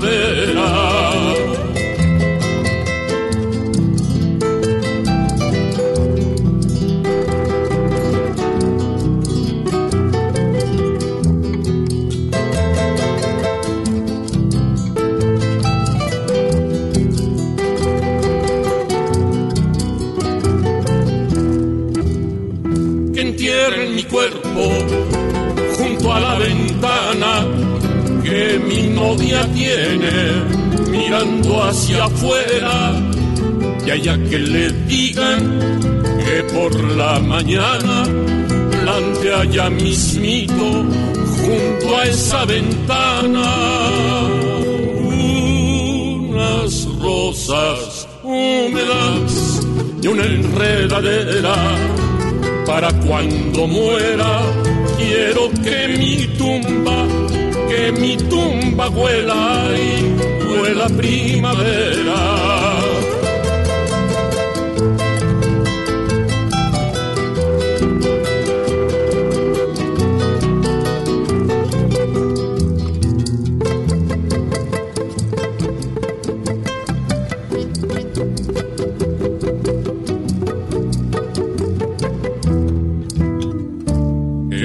Primavera hacia afuera y allá que le digan que por la mañana plantea ya mismito junto a esa ventana unas rosas húmedas y una enredadera para cuando muera quiero que mi tumba, que mi tumba huela y huela primavera.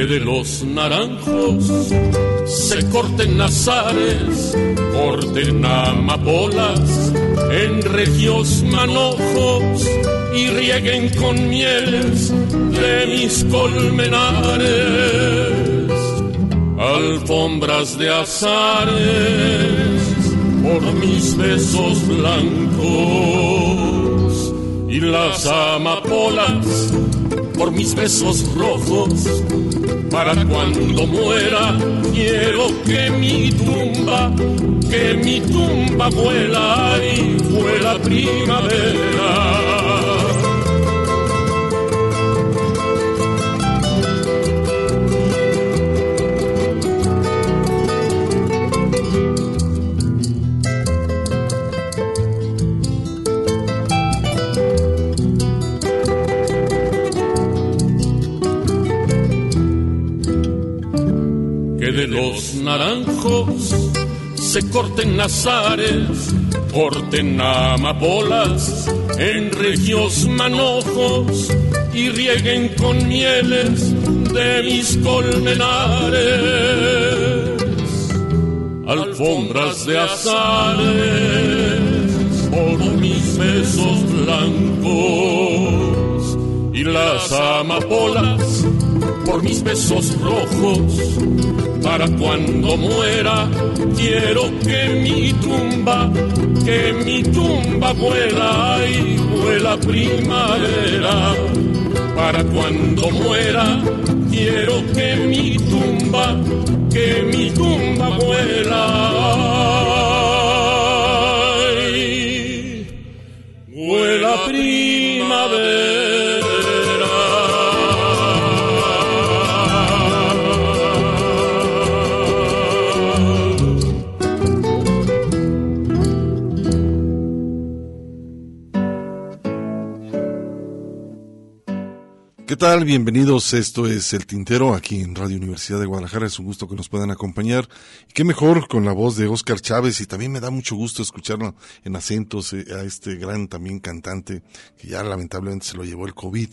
de los naranjos se corten nazares, corten amapolas en regios manojos y rieguen con mieles de mis colmenares, alfombras de azares por mis besos blancos y las amapolas por mis besos rojos. Para cuando muera, quiero que mi tumba, que mi tumba vuela y vuela primavera. Los naranjos se corten nazares, corten amapolas en regios manojos y rieguen con mieles de mis colmenares, alfombras de azares por mis besos blancos y las amapolas por mis besos rojos. Para cuando muera, quiero que mi tumba, que mi tumba vuela y vuela primavera. Para cuando muera, quiero que mi tumba, que mi tumba vuela tal? Bienvenidos. Esto es El Tintero aquí en Radio Universidad de Guadalajara. Es un gusto que nos puedan acompañar. Y qué mejor con la voz de Oscar Chávez. Y también me da mucho gusto escucharlo en acentos eh, a este gran también cantante que ya lamentablemente se lo llevó el COVID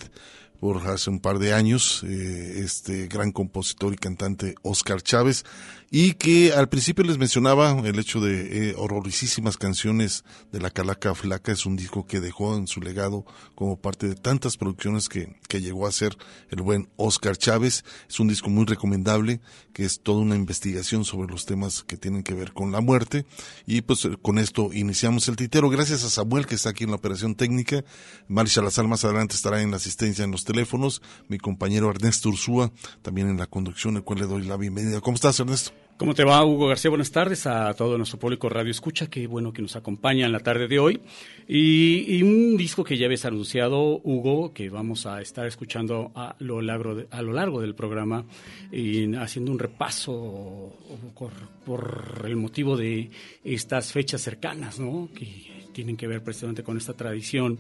por hace un par de años, eh, este gran compositor y cantante Oscar Chávez y que al principio les mencionaba el hecho de eh, horrorísimas canciones de La Calaca Flaca, es un disco que dejó en su legado como parte de tantas producciones que, que llegó a hacer el buen Oscar Chávez, es un disco muy recomendable, que es toda una investigación sobre los temas que tienen que ver con la muerte, y pues con esto iniciamos el titero, gracias a Samuel que está aquí en la operación técnica, Marisha Lazar más adelante estará en la asistencia en los teléfonos, mi compañero Ernesto Ursúa también en la conducción, el cual le doy la bienvenida. ¿Cómo estás Ernesto? ¿Cómo te va, Hugo García? Buenas tardes a todo nuestro público Radio Escucha. Qué bueno que nos acompaña en la tarde de hoy. Y, un disco que ya habías anunciado, Hugo, que vamos a estar escuchando a lo largo, a lo largo del programa, y haciendo un repaso por, por, el motivo de estas fechas cercanas, ¿no? Que tienen que ver precisamente con esta tradición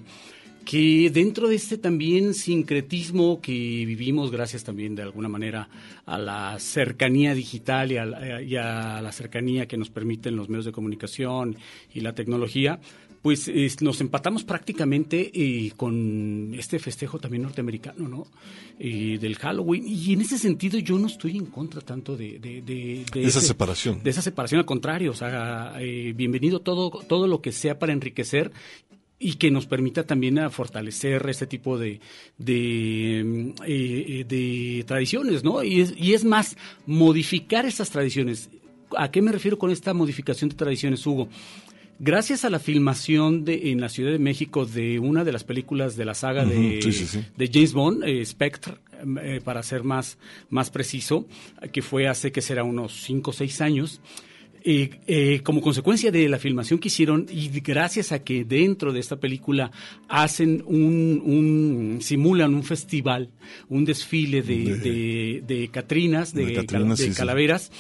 que dentro de este también sincretismo que vivimos, gracias también de alguna manera a la cercanía digital y a la, cercanía que nos permiten los medios de comunicación y la tecnología, pues nos empatamos prácticamente eh, con este festejo también norteamericano, ¿no? del Halloween. Y en ese sentido yo no estoy en contra tanto de... De, esa separación. De esa separación, al contrario, o sea, eh, bienvenido todo, todo lo que sea para enriquecer y que nos permita también a fortalecer este tipo de, de, eh, eh, tradiciones, ¿no? Y es, y es más, modificar estas tradiciones. ¿A qué me refiero con esta modificación de tradiciones, Hugo? Gracias a la filmación de, en la Ciudad de México de una de las películas de la saga de, de, James Bond, eh, Spectre, para ser más, más preciso, que fue hace que será unos 5 o 6 años, eh, como consecuencia de la filmación que hicieron y gracias a que dentro de esta película hacen un, simulan un festival, un desfile de, de, Catrinas, de, calaveras,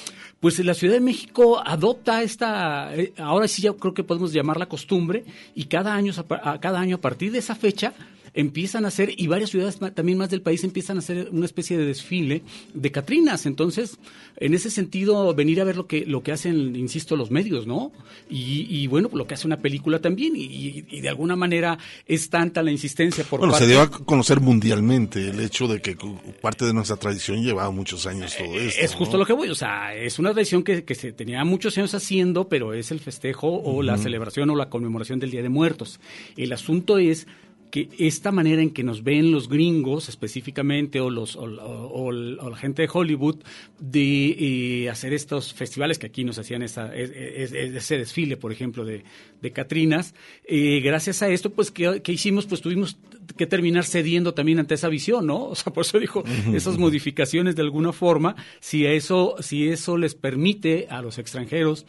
pues la Ciudad de México adopta esta, eh, ahora sí ya creo que podemos llamarla costumbre y cada año, cada año a partir de esa fecha empiezan a hacer, y varias ciudades también más del país empiezan a hacer una especie de desfile de Catrinas. Entonces, en ese sentido, venir a ver lo que, lo que hacen, insisto, los medios, ¿no? Y, bueno, lo que hace una película también, y, de alguna manera es tanta la insistencia por Bueno, se dio a conocer mundialmente el hecho de que parte de nuestra tradición llevaba muchos años todo eh, esto. Es justo lo que voy, o sea, es una tradición que, que se tenía muchos años haciendo, pero es el festejo o la celebración o la conmemoración del Día de Muertos. El asunto es que esta manera en que nos ven los gringos específicamente o los o, la gente de Hollywood de eh, hacer estos festivales que aquí nos hacían esa, ese desfile por ejemplo de, de Catrinas eh, gracias a esto pues ¿qué, hicimos pues tuvimos que terminar cediendo también ante esa visión no o sea por eso dijo esas modificaciones de alguna forma si eso si eso les permite a los extranjeros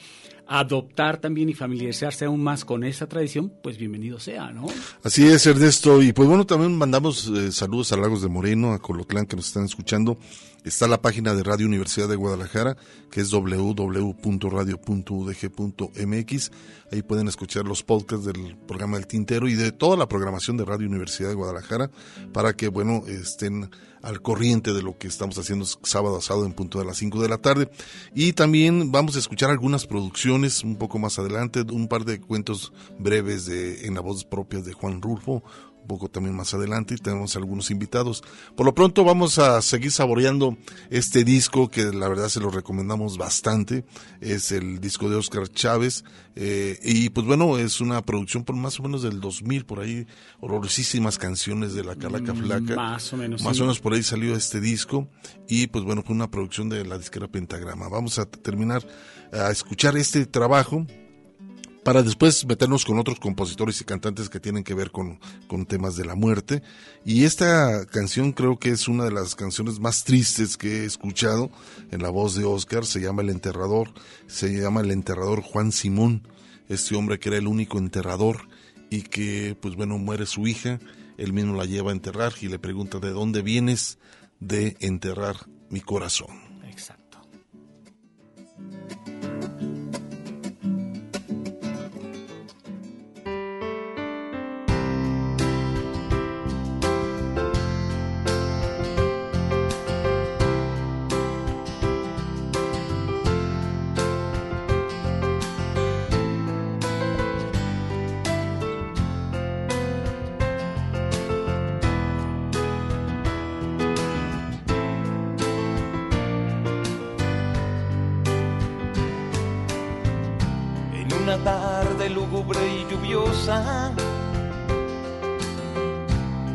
adoptar también y familiarizarse aún más con esa tradición, pues bienvenido sea, ¿no? Así es, Ernesto. Y pues bueno, también mandamos eh, saludos a Lagos de Moreno, a Colotlán que nos están escuchando. Está la página de Radio Universidad de Guadalajara, que es www.radio.udg.mx. Ahí pueden escuchar los podcasts del programa El Tintero y de toda la programación de Radio Universidad de Guadalajara para que, bueno, estén al corriente de lo que estamos haciendo sábado a sábado en punto de las 5 de la tarde. Y también vamos a escuchar algunas producciones un poco más adelante, un par de cuentos breves de, en la voz propia de Juan Rulfo, poco también más adelante y tenemos algunos invitados. Por lo pronto vamos a seguir saboreando este disco que la verdad se lo recomendamos bastante. Es el disco de Oscar Chávez eh, y pues bueno, es una producción por más o menos del 2000 por ahí, horrorosísimas canciones de la Calaca mm, Flaca. Más o menos. Más o menos por ahí salió este disco y pues bueno, fue una producción de la disquera Pentagrama. Vamos a terminar a escuchar este trabajo para después meternos con otros compositores y cantantes que tienen que ver con, temas de la muerte. Y esta canción creo que es una de las canciones más tristes que he escuchado en la voz de Oscar, se llama El Enterrador, se llama El Enterrador Juan Simón, este hombre que era el único enterrador y que pues bueno muere su hija, él mismo la lleva a enterrar y le pregunta de dónde vienes de enterrar mi corazón.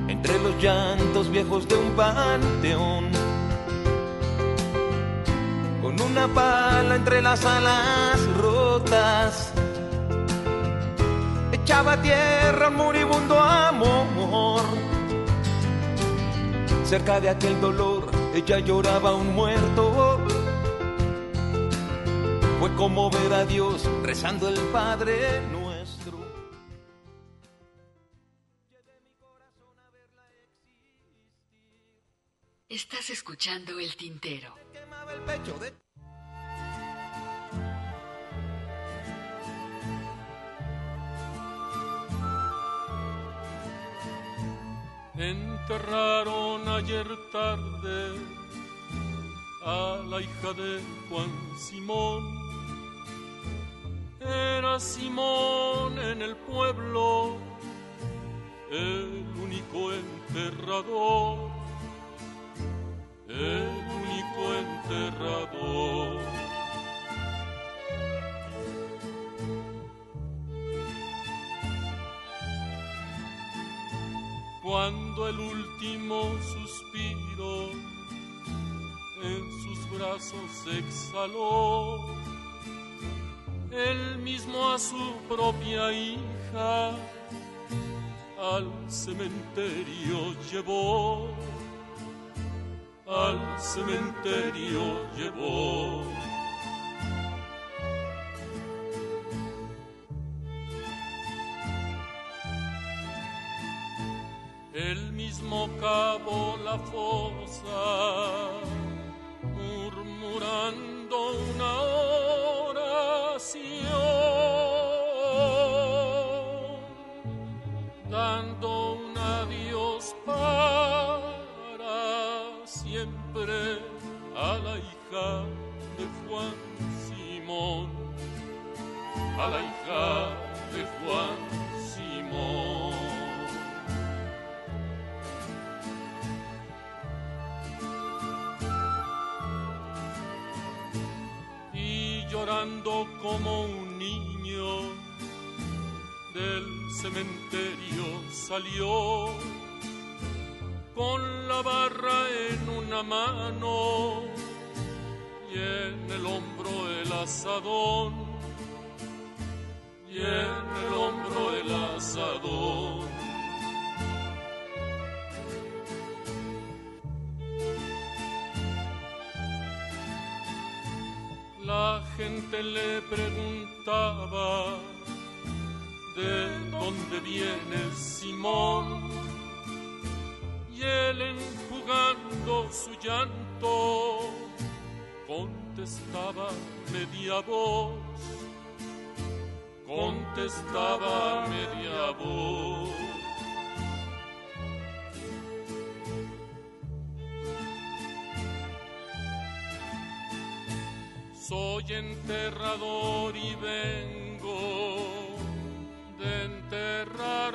Entre los llantos viejos de un panteón, con una pala entre las alas rotas, echaba tierra un moribundo amor. Cerca de aquel dolor, ella lloraba un muerto fue como ver a Dios rezando el Padre nuestro. Escuchando el tintero. Enterraron ayer tarde a la hija de Juan Simón era Simón en el pueblo, el único enterrador, el único enterrador. Cuando el último suspiro en sus brazos exhaló, él mismo a su propia hija al cementerio llevó, al cementerio llevó. Él mismo cavó la fosa, murmurando una oración, dando un adiós siempre a la hija de Juan Simón, a la hija de Juan Simón. y llorando como un niño del cementerio salió con la barra en una mano y en el hombro el asadón y en el hombro el asadón La gente le preguntaba, ¿de dónde viene Simón? Y él enjugando su llanto, contestaba media voz, contestaba media voz. Soy enterrador y vengo de enterrar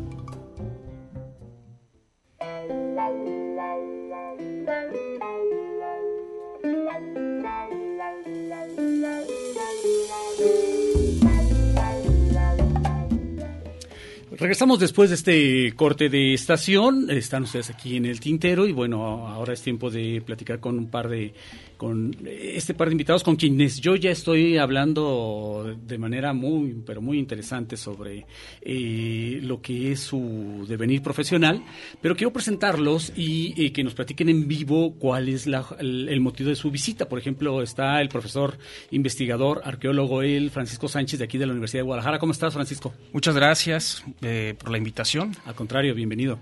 Regresamos después de este corte de estación. Están ustedes aquí en el tintero y bueno, ahora es tiempo de platicar con un par de con este par de invitados con quienes yo ya estoy hablando de manera muy, pero muy interesante sobre eh, lo que es su devenir profesional, pero quiero presentarlos y eh, que nos platiquen en vivo cuál es el, motivo de su visita. Por ejemplo, está el profesor investigador, arqueólogo, él, Francisco Sánchez, de aquí de la Universidad de Guadalajara. ¿Cómo estás, Francisco? Muchas gracias eh, por la invitación. Al contrario, bienvenido.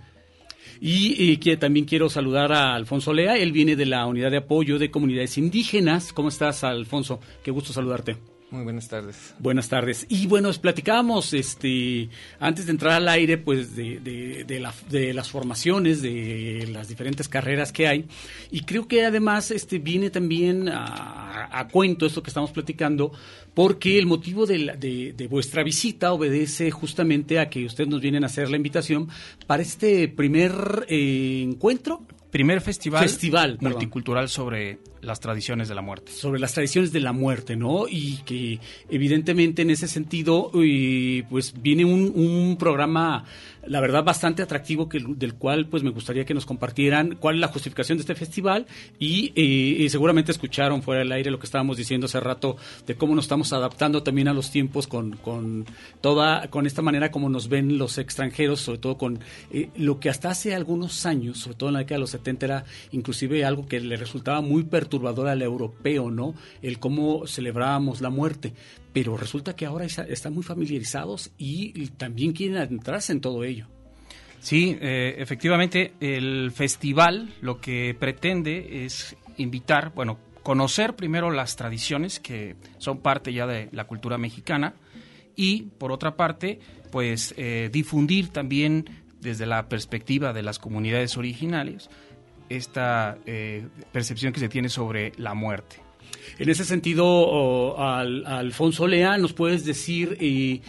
Y, que también quiero saludar a Alfonso Lea, él viene de la Unidad de Apoyo de Comunidades Indígenas. ¿Cómo estás, Alfonso? Qué gusto saludarte. Muy buenas tardes. Buenas tardes. Y bueno, platicábamos este, antes de entrar al aire, pues de, de, la, de, las formaciones, de las diferentes carreras que hay. Y creo que además este, viene también a, cuento esto que estamos platicando, porque el motivo de, de, vuestra visita obedece justamente a que ustedes nos vienen a hacer la invitación para este primer eh, encuentro primer festival, festival multicultural sobre las tradiciones de la muerte. Sobre las tradiciones de la muerte, ¿no? Y que evidentemente en ese sentido, pues viene un, un programa la verdad bastante atractivo que, del cual pues me gustaría que nos compartieran cuál es la justificación de este festival y, eh, seguramente escucharon fuera del aire lo que estábamos diciendo hace rato de cómo nos estamos adaptando también a los tiempos con, con toda con esta manera como nos ven los extranjeros sobre todo con eh, lo que hasta hace algunos años sobre todo en la década de los 70 era inclusive algo que le resultaba muy perturbador al europeo no el cómo celebrábamos la muerte pero resulta que ahora están muy familiarizados y también quieren adentrarse en todo ello. Sí, eh, efectivamente, el festival lo que pretende es invitar, bueno, conocer primero las tradiciones que son parte ya de la cultura mexicana y, por otra parte, pues eh, difundir también desde la perspectiva de las comunidades originales esta eh, percepción que se tiene sobre la muerte. En ese sentido, al, Alfonso Lea, ¿nos puedes decir eh,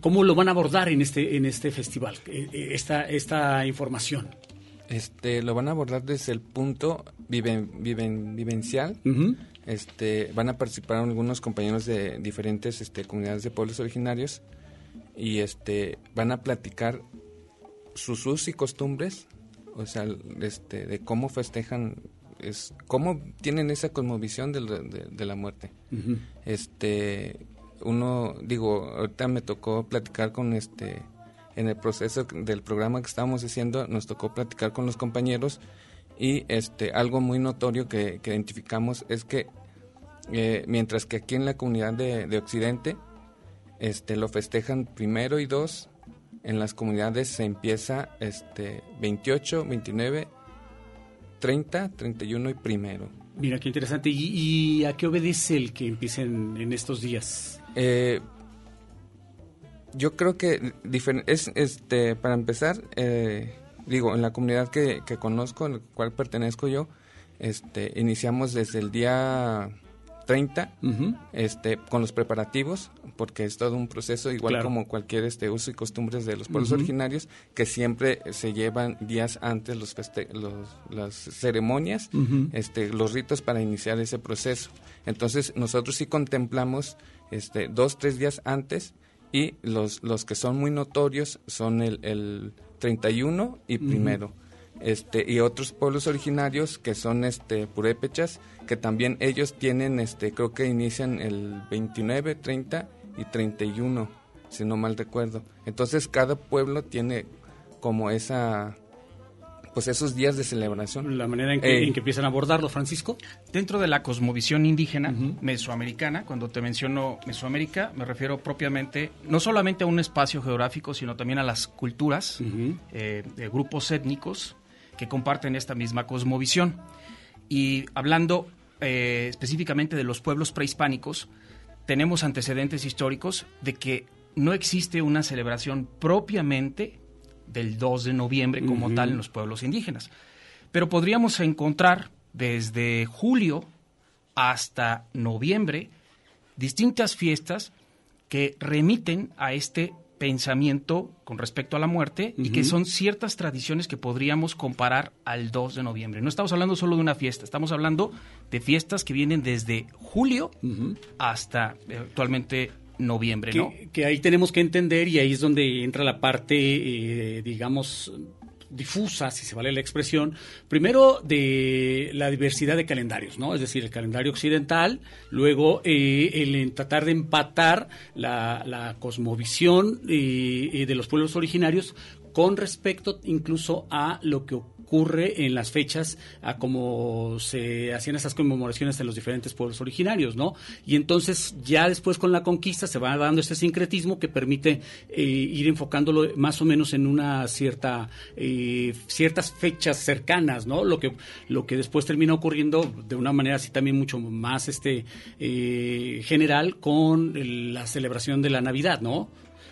cómo lo van a abordar en este, en este festival, eh, eh, esta, esta información? Este, lo van a abordar desde el punto viven, viven, vivencial. este, van a participar algunos compañeros de diferentes este, comunidades de pueblos originarios y este, van a platicar sus usos y costumbres, o sea, este, de cómo festejan es cómo tienen esa cosmovisión de, de, la muerte. Este, uno, digo, ahorita me tocó platicar con este, en el proceso del programa que estábamos haciendo, nos tocó platicar con los compañeros y este, algo muy notorio que, identificamos es que eh, mientras que aquí en la comunidad de, de Occidente este, lo festejan primero y dos, en las comunidades se empieza este, 28, 29 30, 31 y primero. Mira, qué interesante. ¿Y, a qué obedece el que empiecen en estos días? Eh, yo creo que es este para empezar eh, digo en la comunidad que, que conozco en la cual pertenezco yo este iniciamos desde el día 30 este, con los preparativos, porque es todo un proceso, igual como cualquier este, uso y costumbres de los pueblos originarios, que siempre se llevan días antes los, las ceremonias, este, los ritos para iniciar ese proceso. Entonces nosotros sí contemplamos este, dos, tres días antes y los, los que son muy notorios son el, el 31 y primero. Este y otros pueblos originarios que son este purépechas que también ellos tienen este creo que inician el 29 30 y 31 si no mal recuerdo entonces cada pueblo tiene como esa pues esos días de celebración. La manera en que, en que empiezan a abordarlo, Francisco. Dentro de la cosmovisión indígena mesoamericana, cuando te menciono Mesoamérica, me refiero propiamente no solamente a un espacio geográfico, sino también a las culturas, eh, de grupos étnicos, que comparten esta misma cosmovisión. Y hablando eh, específicamente de los pueblos prehispánicos, tenemos antecedentes históricos de que no existe una celebración propiamente del 2 de noviembre como tal en los pueblos indígenas. Pero podríamos encontrar desde julio hasta noviembre distintas fiestas que remiten a este pensamiento con respecto a la muerte y que son ciertas tradiciones que podríamos comparar al 2 de noviembre. No estamos hablando solo de una fiesta, estamos hablando de fiestas que vienen desde julio hasta eh, actualmente noviembre, que, ¿no? Que ahí tenemos que entender y ahí es donde entra la parte, eh, digamos, difusa, si se vale la expresión, primero de la diversidad de calendarios, ¿no? Es decir, el calendario occidental, luego eh, el tratar de empatar la, la cosmovisión eh, de los pueblos originarios con respecto incluso a lo que ocurre ocurre en las fechas a como se hacían esas conmemoraciones en los diferentes pueblos originarios, ¿no? Y entonces ya después con la conquista se va dando este sincretismo que permite eh, ir enfocándolo más o menos en una cierta eh, ciertas fechas cercanas, ¿no? Lo que lo que después termina ocurriendo de una manera así también mucho más este eh, general con la celebración de la Navidad, ¿no?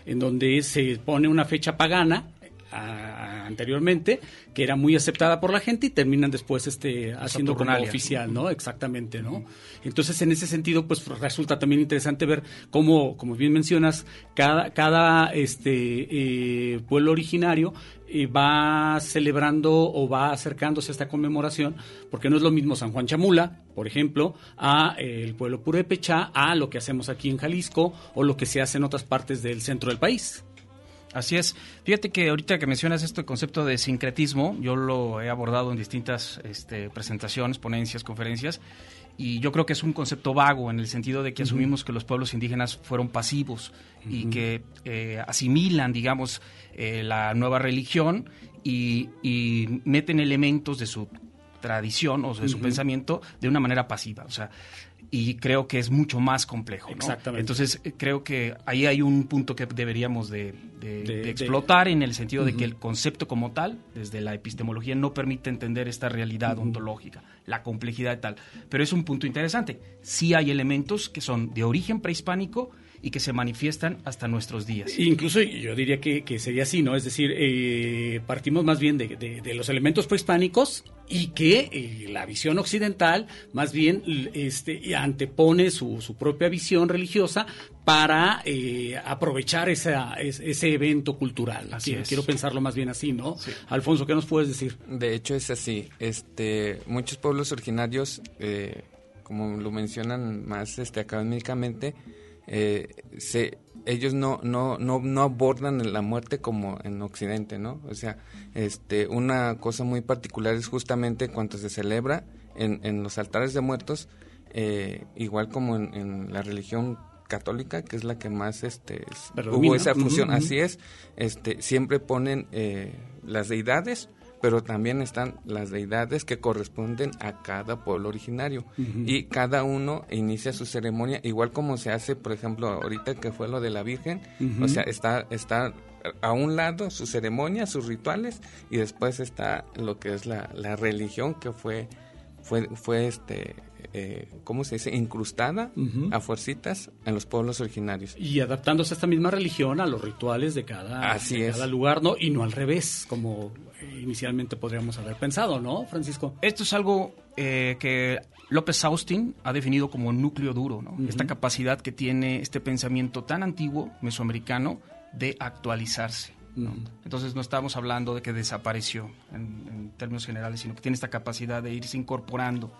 En donde se pone una fecha pagana anteriormente, que era muy aceptada por la gente y terminan después este haciendo como oficial, ¿no? Exactamente, ¿no? Entonces, en ese sentido, pues resulta también interesante ver cómo, como bien mencionas, cada, cada este eh, pueblo originario eh, va celebrando o va acercándose a esta conmemoración, porque no es lo mismo San Juan Chamula, por ejemplo, a eh, el pueblo Purépecha, a lo que hacemos aquí en Jalisco o lo que se hace en otras partes del centro del país. Así es. Fíjate que ahorita que mencionas este concepto de sincretismo, yo lo he abordado en distintas este, presentaciones, ponencias, conferencias, y yo creo que es un concepto vago en el sentido de que asumimos que los pueblos indígenas fueron pasivos y que eh, asimilan, digamos, eh, la nueva religión y, meten elementos de su tradición o de su pensamiento de una manera pasiva. O sea, y creo que es mucho más complejo. Exactamente. Entonces eh, creo que ahí hay un punto que deberíamos de, explotar en el sentido de que el concepto como tal, desde la epistemología, no permite entender esta realidad ontológica, la complejidad y tal. Pero es un punto interesante. Sí hay elementos que son de origen prehispánico y que se manifiestan hasta nuestros días. Incluso yo diría que, sería así, ¿no? Es decir, eh, partimos más bien de, los elementos prehispánicos y que eh, la visión occidental más bien este, antepone su, su propia visión religiosa para eh, aprovechar esa, ese evento cultural. Así quiero, pensarlo más bien así, ¿no? Alfonso, ¿qué nos puedes decir? De hecho es así. Este, muchos pueblos originarios, como lo mencionan más este, académicamente, eh, se, ellos no, no, no, no abordan la muerte como en Occidente, ¿no? O sea, este, una cosa muy particular es justamente cuando se celebra en, en los altares de muertos, eh, igual como en, la religión católica, que es la que más este, hubo esa función, así es, este, siempre ponen eh, las deidades pero también están las deidades que corresponden a cada pueblo originario y cada uno inicia su ceremonia igual como se hace, por ejemplo, ahorita que fue lo de la Virgen, o sea, está está a un lado su ceremonia, sus rituales y después está lo que es la, la religión que fue fue fue este eh, ¿cómo se dice? incrustada a fuercitas en los pueblos originarios. Y adaptándose a esta misma religión a los rituales de cada, Así cada lugar, ¿no? Y no al revés, como inicialmente podríamos haber pensado, ¿no, Francisco? Esto es algo eh, que López Austin ha definido como núcleo duro, ¿no? Esta capacidad que tiene este pensamiento tan antiguo, mesoamericano, de actualizarse. Entonces no estamos hablando de que desapareció en, en, términos generales, sino que tiene esta capacidad de irse incorporando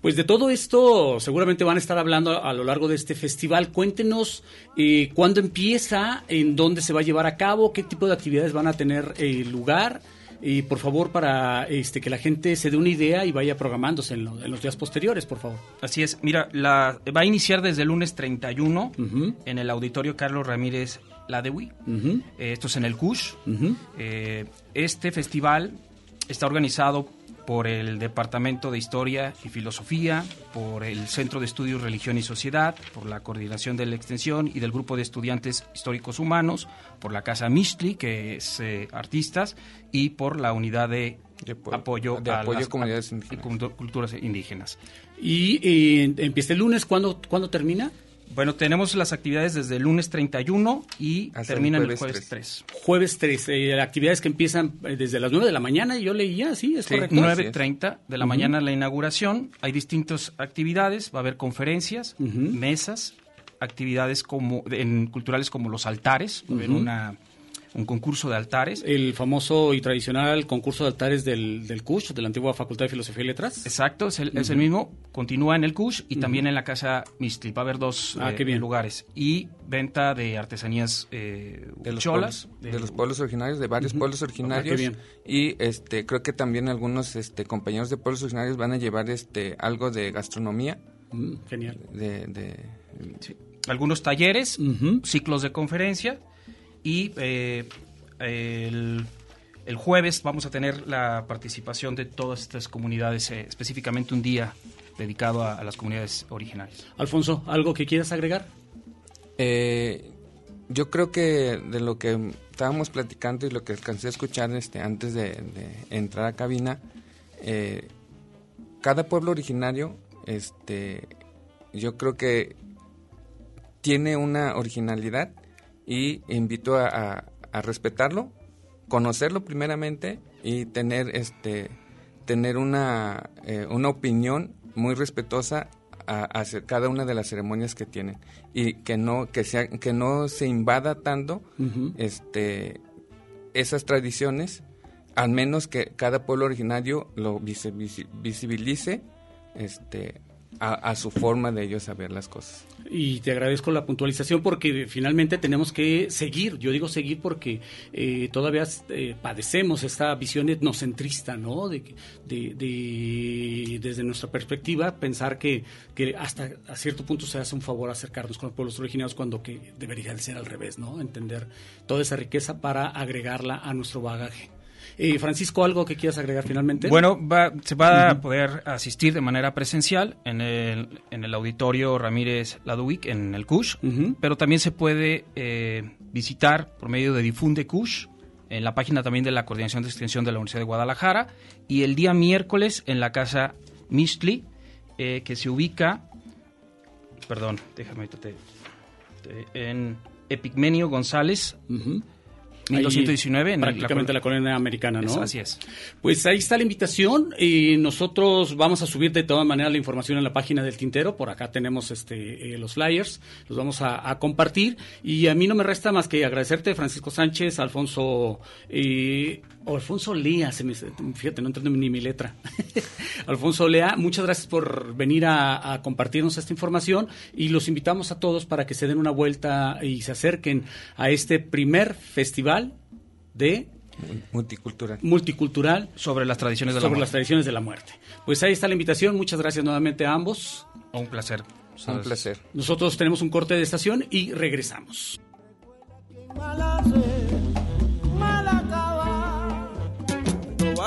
pues de todo esto seguramente van a estar hablando a, lo largo de este festival. Cuéntenos eh, cuándo empieza, en dónde se va a llevar a cabo, qué tipo de actividades van a tener eh, lugar. Y por favor, para este, que la gente se dé una idea y vaya programándose en, los días posteriores, por favor. Así es. Mira, la, va a iniciar desde el lunes 31 en el auditorio Carlos Ramírez Ladewi. Uh esto es en el CUSH. este festival está organizado por el Departamento de Historia y Filosofía, por el Centro de Estudios Religión y Sociedad, por la Coordinación de la Extensión y del Grupo de Estudiantes Históricos Humanos, por la Casa Mistli, que es eh, artistas, y por la Unidad de, apoyo, a las comunidades culturas indígenas. ¿Y eh, empieza el lunes? ¿Cuándo, ¿Cuándo termina? Bueno, tenemos las actividades desde el lunes 31 y terminan el, jueves 3. Jueves 3, eh, actividades que empiezan eh, desde las 9 de la mañana, yo leía, ¿sí? ¿Es correcto? 9.30 de la mañana la inauguración, hay distintas actividades, va a haber conferencias, mesas, actividades como en, culturales como los altares, va a haber una, un concurso de altares. El famoso y tradicional concurso de altares del, del CUSH, de la antigua Facultad de Filosofía y Letras. Exacto, es el, es el mismo, continúa en el CUSH y también en la Casa Mistli. Va a haber dos Ah, eh, qué bien. lugares. Y venta de artesanías eh, de los cholas. pueblos, de, los pueblos originarios, de varios pueblos originarios. bien. Y este creo que también algunos este compañeros de pueblos originarios van a llevar este algo de gastronomía, Mm, genial. de, de Sí. Algunos talleres, ciclos de conferencia y eh, el, el jueves vamos a tener la participación de todas estas comunidades, eh, específicamente un día dedicado a, a las comunidades originarias. Alfonso, ¿algo que quieras agregar? Eh, yo creo que de lo que estábamos platicando y lo que alcancé a escuchar este, antes de, de entrar a cabina, eh, cada pueblo originario, este, yo creo que tiene una originalidad y invito a, a- a respetarlo, conocerlo primeramente y tener, este, tener una, eh, una opinión muy respetuosa a- hacia cada una de las ceremonias que tienen. Y que no que sea que no se invada tanto este esas tradiciones al menos que cada pueblo originario lo visi- visi- visibilice este a, su forma de ellos saber las cosas Y te agradezco la puntualización porque finalmente tenemos que seguir. Yo digo seguir porque eh, todavía eh, padecemos esta visión etnocentrista, ¿no? De, de, de- desde nuestra perspectiva, pensar que, que hasta a cierto punto se hace un favor acercarnos con los pueblos originarios cuando que debería de ser al revés, ¿no? Entender toda esa riqueza para agregarla a nuestro bagaje. Eh, Francisco, ¿algo que quieras agregar finalmente? Bueno, va- se va a poder asistir de manera presencial en el, en el auditorio Ramírez Laduic, en el CUSH, pero también se puede eh, visitar por medio de Difunde CUSH, en la página también de la Coordinación de Extensión de la Universidad de Guadalajara, y el día miércoles en la Casa Mistli, eh, que se ubica, perdón, déjame te- te- en Epigmenio González. 1219, Ahí, en prácticamente la, colonia americana, ¿no? Así es. Pues ahí está la invitación y nosotros vamos a subir de todas maneras la información en la página del Tintero. Por acá tenemos este eh, los flyers, los vamos a, a compartir y a mí no me resta más que agradecerte, Francisco Sánchez, Alfonso eh, Alfonso Lea, se me, fíjate, no entiendo ni mi letra. Alfonso Lea, muchas gracias por venir a, a compartirnos esta información y los invitamos a todos para que se den una vuelta y se acerquen a este primer festival de multicultural multicultural Sobre las tradiciones de la sobre muerte. las tradiciones de la muerte. Pues ahí está la invitación. Muchas gracias nuevamente a ambos. Un placer. un placer Nosotros tenemos un corte de estación y regresamos.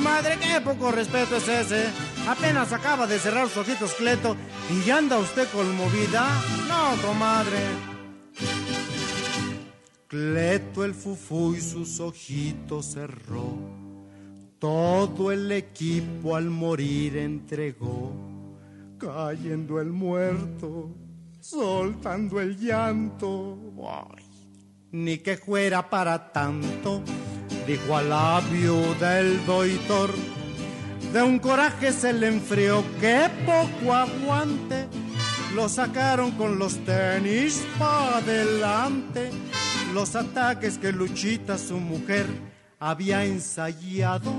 Comadre, qué poco respeto es ese. Apenas acaba de cerrar sus ojitos Cleto y ya anda usted conmovida. No, comadre. Cleto el fufú y sus ojitos cerró. Todo el equipo al morir entregó. Cayendo el muerto, soltando el llanto. Ay, ni que fuera para tanto, dijo a la viuda el doitor. De un coraje se le enfrió, que poco aguante. Lo sacaron con los tenis para adelante. Los ataques que Luchita, su mujer, había ensayado.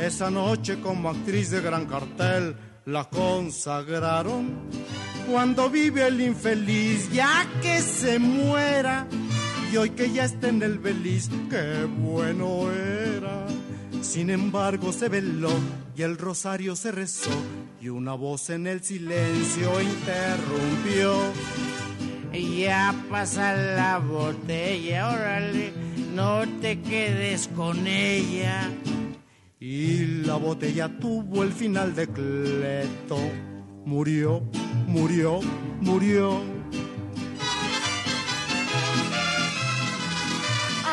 Esa noche como actriz de gran cartel la consagraron. Cuando vive el infeliz, ya que se muera. Y hoy que ya está en el beliz, qué bueno era. Sin embargo se veló y el rosario se rezó y una voz en el silencio interrumpió. Ya pasa la botella, órale, no te quedes con ella. y la botella tuvo el final de Cleto. Murió, murió, murió.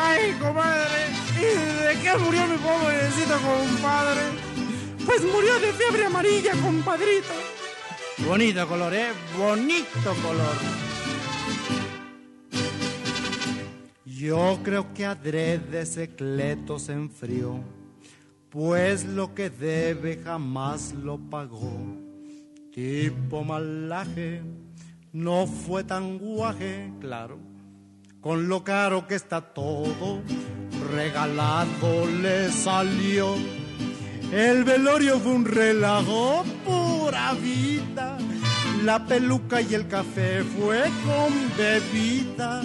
¡Ay, comadre! ¿Y de qué murió mi pobrecito compadre? Pues murió de fiebre amarilla, compadrito. Bonito color, ¿eh? Bonito color. Yo creo que adrede ese Cleto se enfrió, pues lo que debe jamás lo pagó. Tipo malaje, no fue tan guaje, claro, con lo caro que está todo, regalado le salió. El velorio fue un relajo, pura vida. La peluca y el café fue con bebida.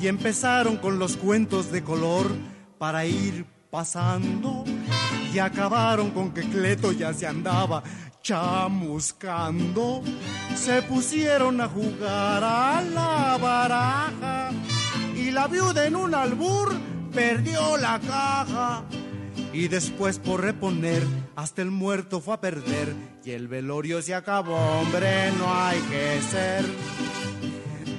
Y empezaron con los cuentos de color para ir pasando. Y acabaron con que Cleto ya se andaba chamuscando. Se pusieron a jugar a la baraja. Y la viuda en un albur perdió la caja. Y después por reponer, hasta el muerto fue a perder. Y el velorio se acabó, hombre, no hay que ser.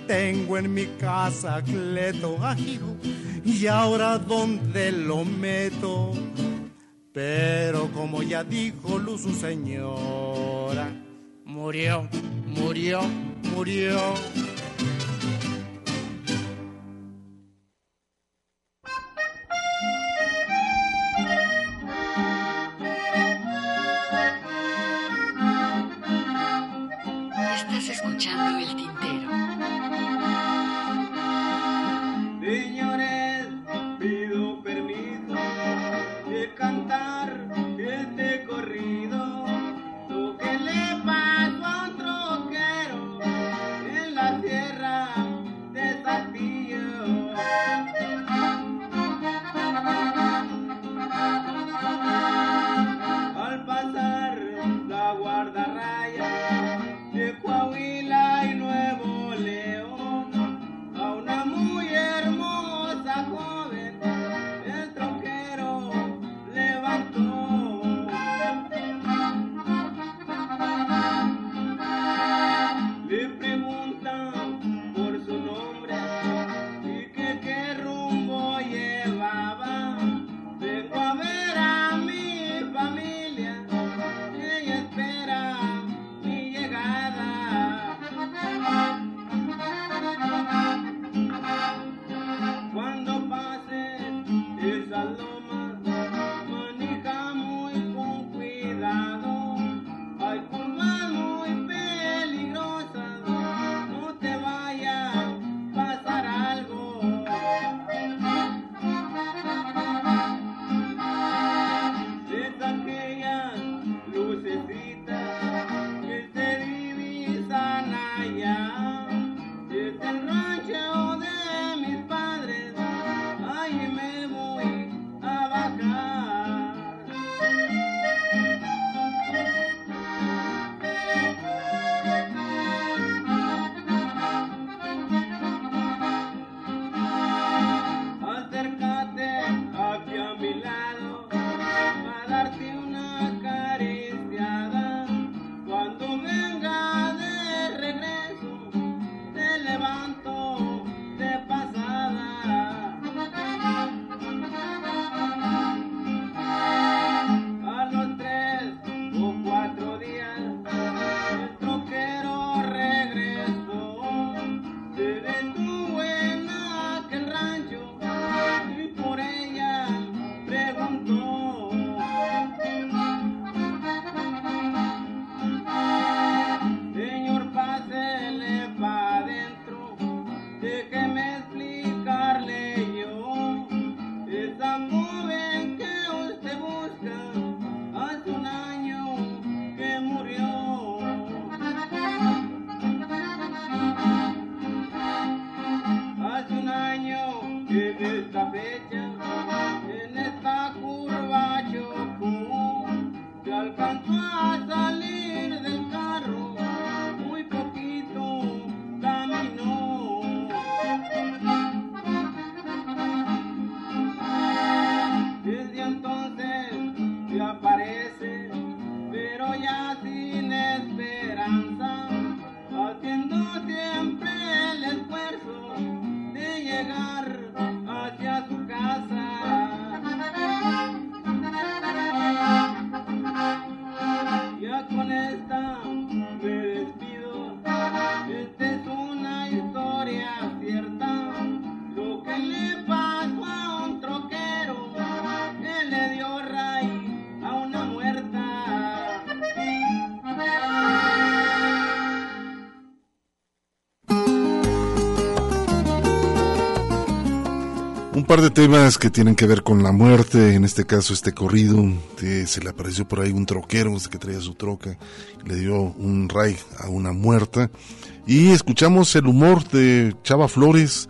Tengo en mi casa Cleto, ajijo, y ahora dónde lo meto. Pero como ya dijo Luz su señora, murió, murió, murió. Par de temas que tienen que ver con la muerte, en este caso este corrido, que se le apareció por ahí un troquero que traía su troca, le dio un ray a una muerta. Y escuchamos el humor de Chava Flores,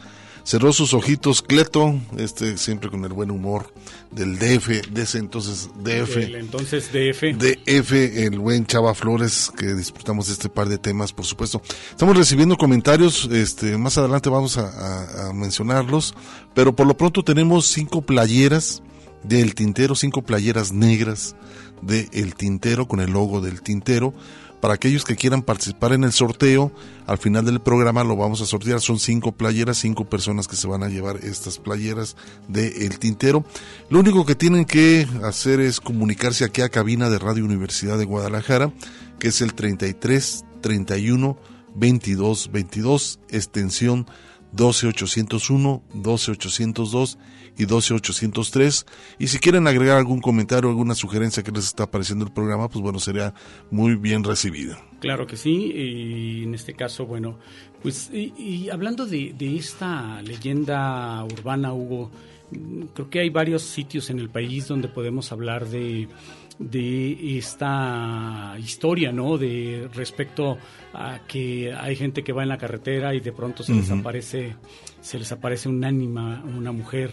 cerró sus ojitos Cleto, este siempre con el buen humor del DF, de ese entonces DF. El entonces DF. DF, el buen Chava Flores, que disfrutamos de este par de temas, por supuesto. Estamos recibiendo comentarios, este, más adelante vamos a, a- a mencionarlos, pero por lo pronto tenemos cinco playeras del tintero, cinco playeras negras de El Tintero con el logo del Tintero. Para aquellos que quieran participar en el sorteo, al final del programa lo vamos a sortear. Son cinco playeras, cinco personas que se van a llevar estas playeras de El Tintero. Lo único que tienen que hacer es comunicarse aquí a cabina de Radio Universidad de Guadalajara, que es el 33 31 22 22, extensión 12801, 12802 y 12803. Y si quieren agregar algún comentario, alguna sugerencia que les está apareciendo el programa, pues bueno, sería muy bien recibida. Claro que sí, y en este caso, bueno, pues y, y hablando de, de esta leyenda urbana, Hugo, creo que hay varios sitios en el país donde podemos hablar de, de esta historia, ¿no? De respecto a que hay gente que va en la carretera y de pronto se les aparece, se les aparece un ánima, una mujer.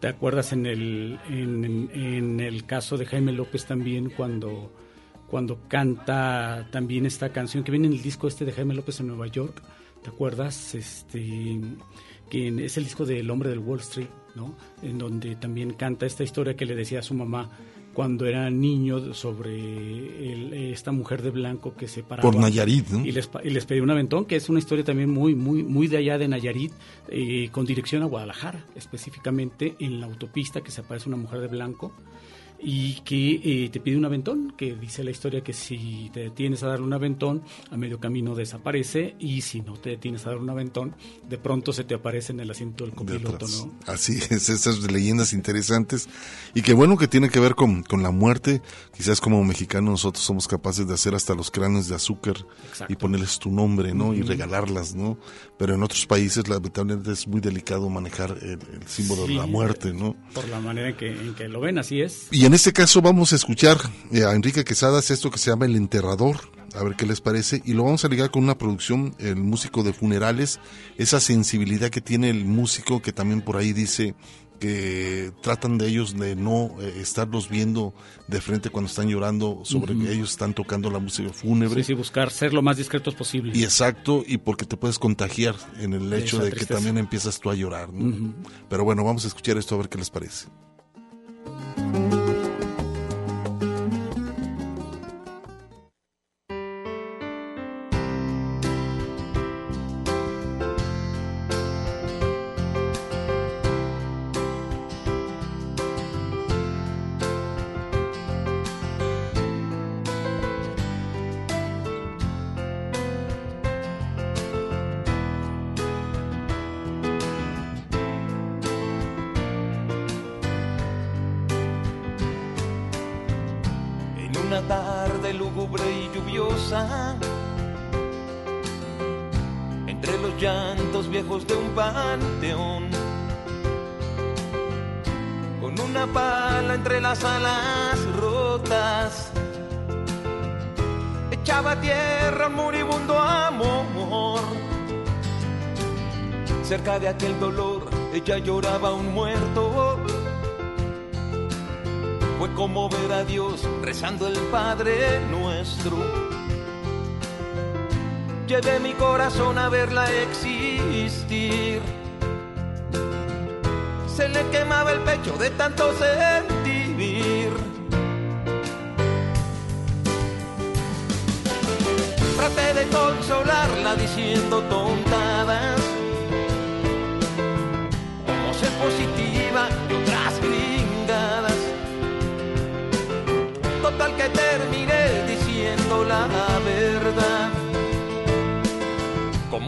¿Te acuerdas en el, en, el caso de Jaime López también cuando cuando canta también esta canción que viene en el disco este de Jaime López en Nueva York, ¿te acuerdas? Este que es el disco del hombre del Wall Street, ¿no? En donde también canta esta historia que le decía a su mamá cuando era niño sobre el- esta mujer de blanco que se paraba Por Nayarit, ¿no? y les, y les pedía un aventón, que es una historia también muy muy muy de allá de Nayarit, eh, con dirección a Guadalajara, específicamente en la autopista que se aparece una mujer de blanco y que eh, te pide un aventón, que dice la historia que si te detienes a darle un aventón, a medio camino desaparece y si no te detienes a dar un aventón, de pronto se te aparece en el asiento del de copiloto. ¿no? Así es, esas leyendas interesantes y que bueno que tiene que ver con, con la muerte. Quizás como mexicanos nosotros somos capaces de hacer hasta los cráneos de azúcar Exacto. y ponerles tu nombre, ¿no? Y regalarlas, ¿no? Pero en otros países lamentablemente es muy delicado manejar el, el símbolo Sí, de la muerte, ¿no? Por la manera en que, en que lo ven, así es. Y en este caso vamos a escuchar eh, a Enrique Quesadas esto que se llama El Enterrador, a ver qué les parece, y lo vamos a ligar con una producción, el músico de funerales, esa sensibilidad que tiene el músico que también por ahí dice que tratan de ellos de no eh, estarlos viendo de frente cuando están llorando sobre que ellos están tocando la música fúnebre. Sí, sí, buscar ser lo más discretos posible. Y exacto, y porque te puedes contagiar en el hecho de que también empiezas tú a llorar. Pero bueno, vamos a escuchar esto a ver qué les parece. Corazón a verla existir. Se le quemaba el pecho de tanto sentir.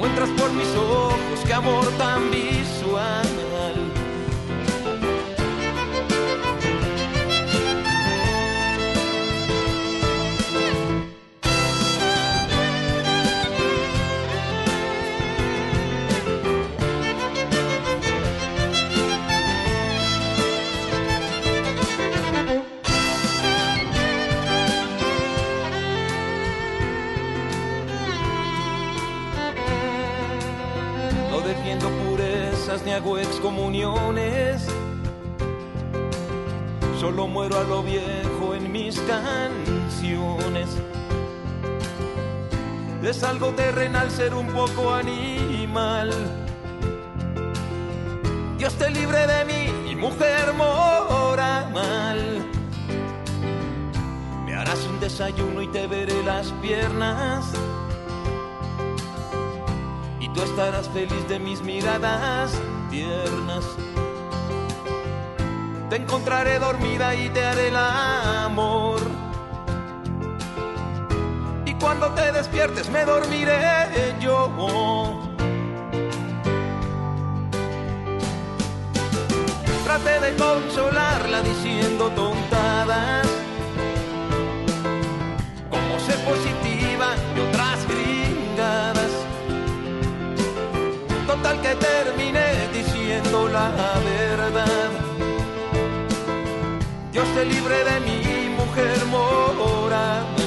Como entras por mis ojos, qué amor tan Es algo terrenal ser un poco animal. Dios te libre de mí, mujer moral. Me harás un desayuno y te veré las piernas. Y tú estarás feliz de mis miradas tiernas. Te encontraré dormida y te haré el amor. Cuando te despiertes me dormiré yo. Trate de consolarla diciendo tontadas. Como ser positiva y otras gringadas. Total que terminé diciendo la verdad. Dios te libre de mi mujer moral.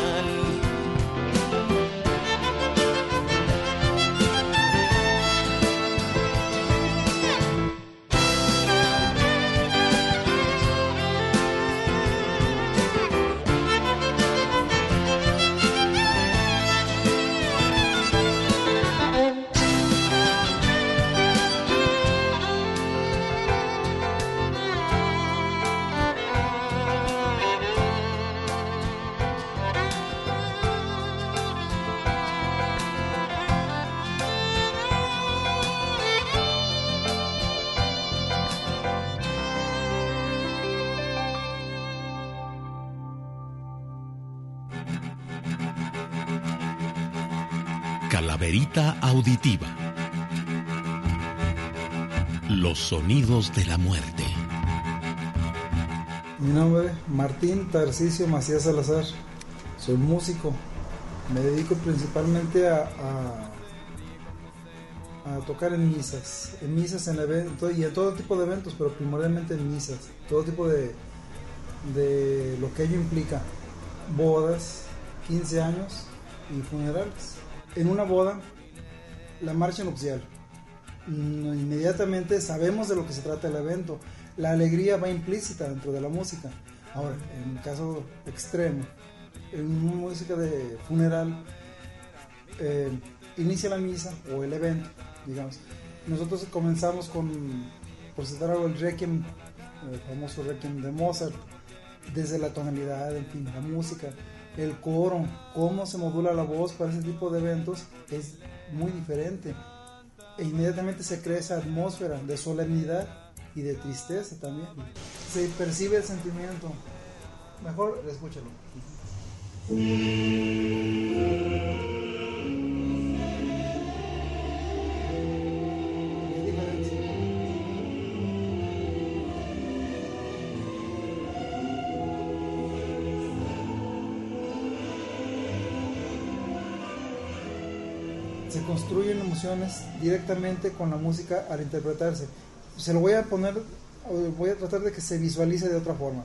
Auditiva. Los sonidos de la muerte. Mi nombre es Martín Tarcisio Macías Salazar. Soy músico. Me dedico principalmente a, a, a tocar en misas. En misas en eventos y en todo tipo de eventos, pero primordialmente en misas. Todo tipo de, de lo que ello implica. Bodas, 15 años y funerales. En una boda, la marcha nupcial. Mm, Inmediatamente sabemos de lo que se trata el evento. La alegría va implícita dentro de la música. Ahora, en un caso extremo, en una música de funeral, eh, inicia la misa o el evento, digamos. Nosotros comenzamos con, por citar algo, el Requiem, el famoso Requiem de Mozart, desde la tonalidad, en fin, la música, el coro, cómo se modula la voz para ese tipo de eventos es muy diferente. E inmediatamente se crea esa atmósfera de solemnidad y de tristeza también. Se percibe el sentimiento. Mejor escúchalo. Construyen emociones directamente con la música al interpretarse. Se lo voy a poner, voy a tratar de que se visualice de otra forma.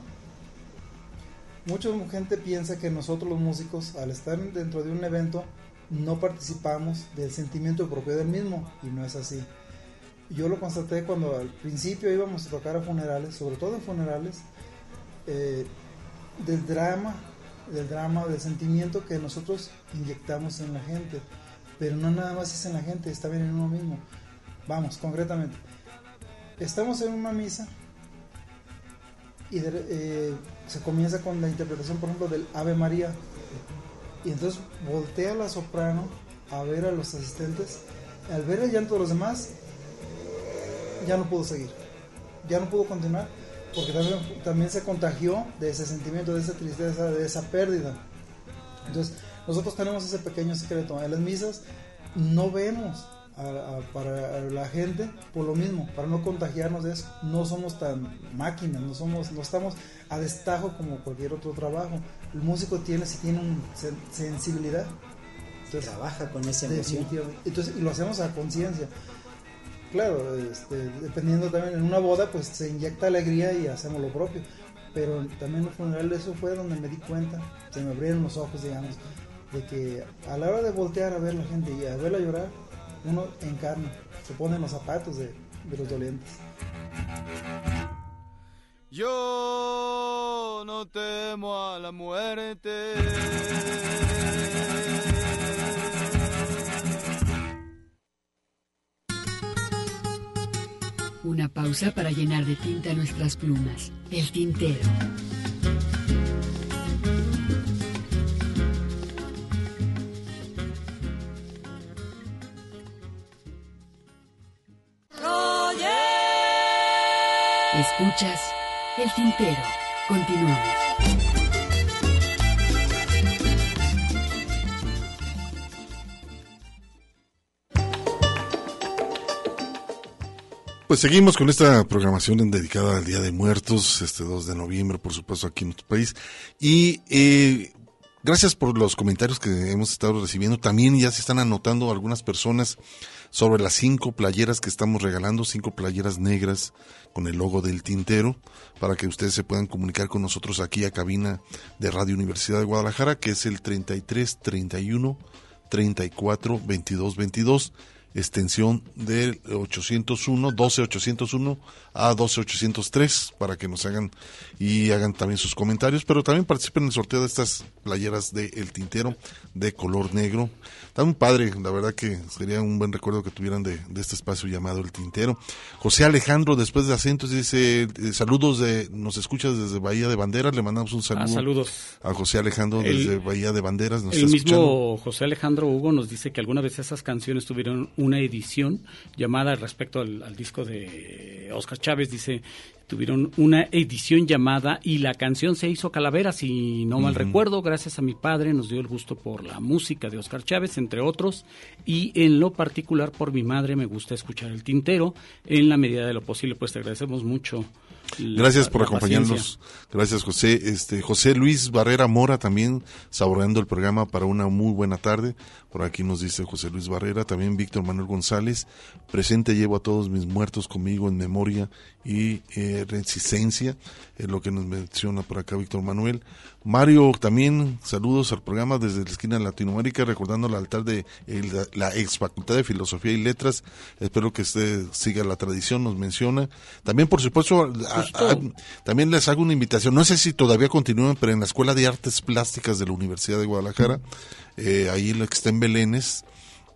Mucha gente piensa que nosotros los músicos, al estar dentro de un evento, no participamos del sentimiento propio del mismo, y no es así. Yo lo constaté cuando al principio íbamos a tocar a funerales, sobre todo en funerales, eh, del drama, del drama, del sentimiento que nosotros inyectamos en la gente pero no nada más es en la gente, está bien en uno mismo. Vamos, concretamente. Estamos en una misa y eh, se comienza con la interpretación, por ejemplo, del Ave María. Y entonces voltea la soprano a ver a los asistentes. Al ver el llanto de los demás, ya no pudo seguir. Ya no pudo continuar porque también, también se contagió de ese sentimiento, de esa tristeza, de esa pérdida. Entonces, nosotros tenemos ese pequeño secreto. En las misas no vemos para la gente por lo mismo, para no contagiarnos de eso. No somos tan máquinas, no somos, no estamos a destajo como cualquier otro trabajo. El músico tiene, si tiene una sensibilidad. Trabaja con esa emoción. Entonces, y lo hacemos a conciencia. Claro, este, dependiendo también, en una boda pues se inyecta alegría y hacemos lo propio. Pero también en el funeral eso fue donde me di cuenta, se me abrieron los ojos, digamos, de que a la hora de voltear a ver la gente y a verla llorar, uno encarna, se pone en los zapatos de, de los dolientes. Yo no temo a la muerte. Una pausa para llenar de tinta nuestras plumas. El tintero. Escuchas El Tintero. Continuamos. Pues seguimos con esta programación dedicada al Día de Muertos, este 2 de noviembre, por supuesto, aquí en nuestro país. Y eh, gracias por los comentarios que hemos estado recibiendo. También ya se están anotando algunas personas sobre las cinco playeras que estamos regalando, cinco playeras negras con el logo del tintero, para que ustedes se puedan comunicar con nosotros aquí a cabina de Radio Universidad de Guadalajara, que es el 33 31 34 22 22 extensión del 801, 12801 a 12803 para que nos hagan y hagan también sus comentarios, pero también participen en el sorteo de estas playeras de El Tintero de color negro. Está muy padre, la verdad que sería un buen recuerdo que tuvieran de, este espacio llamado El Tintero. José Alejandro, después de acentos, dice eh, saludos de, nos escuchas desde Bahía de Banderas, le mandamos un saludo ah, saludos. a José Alejandro desde Bahía de Banderas. el mismo José Alejandro Hugo nos dice que alguna vez esas canciones tuvieron una edición llamada respecto al, disco de Oscar Chávez, dice, tuvieron una edición llamada y la canción se hizo Calavera, si no mal recuerdo, gracias a mi padre nos dio el gusto por la música de Oscar Chávez, entre otros, y en lo particular por mi madre me gusta escuchar el tintero, en la medida de lo posible, pues te agradecemos mucho Gracias por acompañarnos. Gracias, José. Este, José Luis Barrera Mora también saboreando el programa para una muy buena tarde. Por aquí nos dice José Luis Barrera. También Víctor Manuel González. Presente llevo a todos mis muertos conmigo en memoria y eh, resistencia. Es lo que nos menciona por acá Víctor Manuel. Mario, también saludos al programa desde la esquina de Latinoamérica, recordando el altar de la ex Facultad de Filosofía y Letras. Espero que usted siga la tradición, nos menciona. También, por supuesto, también les hago una invitación. No sé si todavía continúan, pero en la Escuela de Artes Plásticas de la Universidad de Guadalajara, eh, ahí lo que está en Belénes,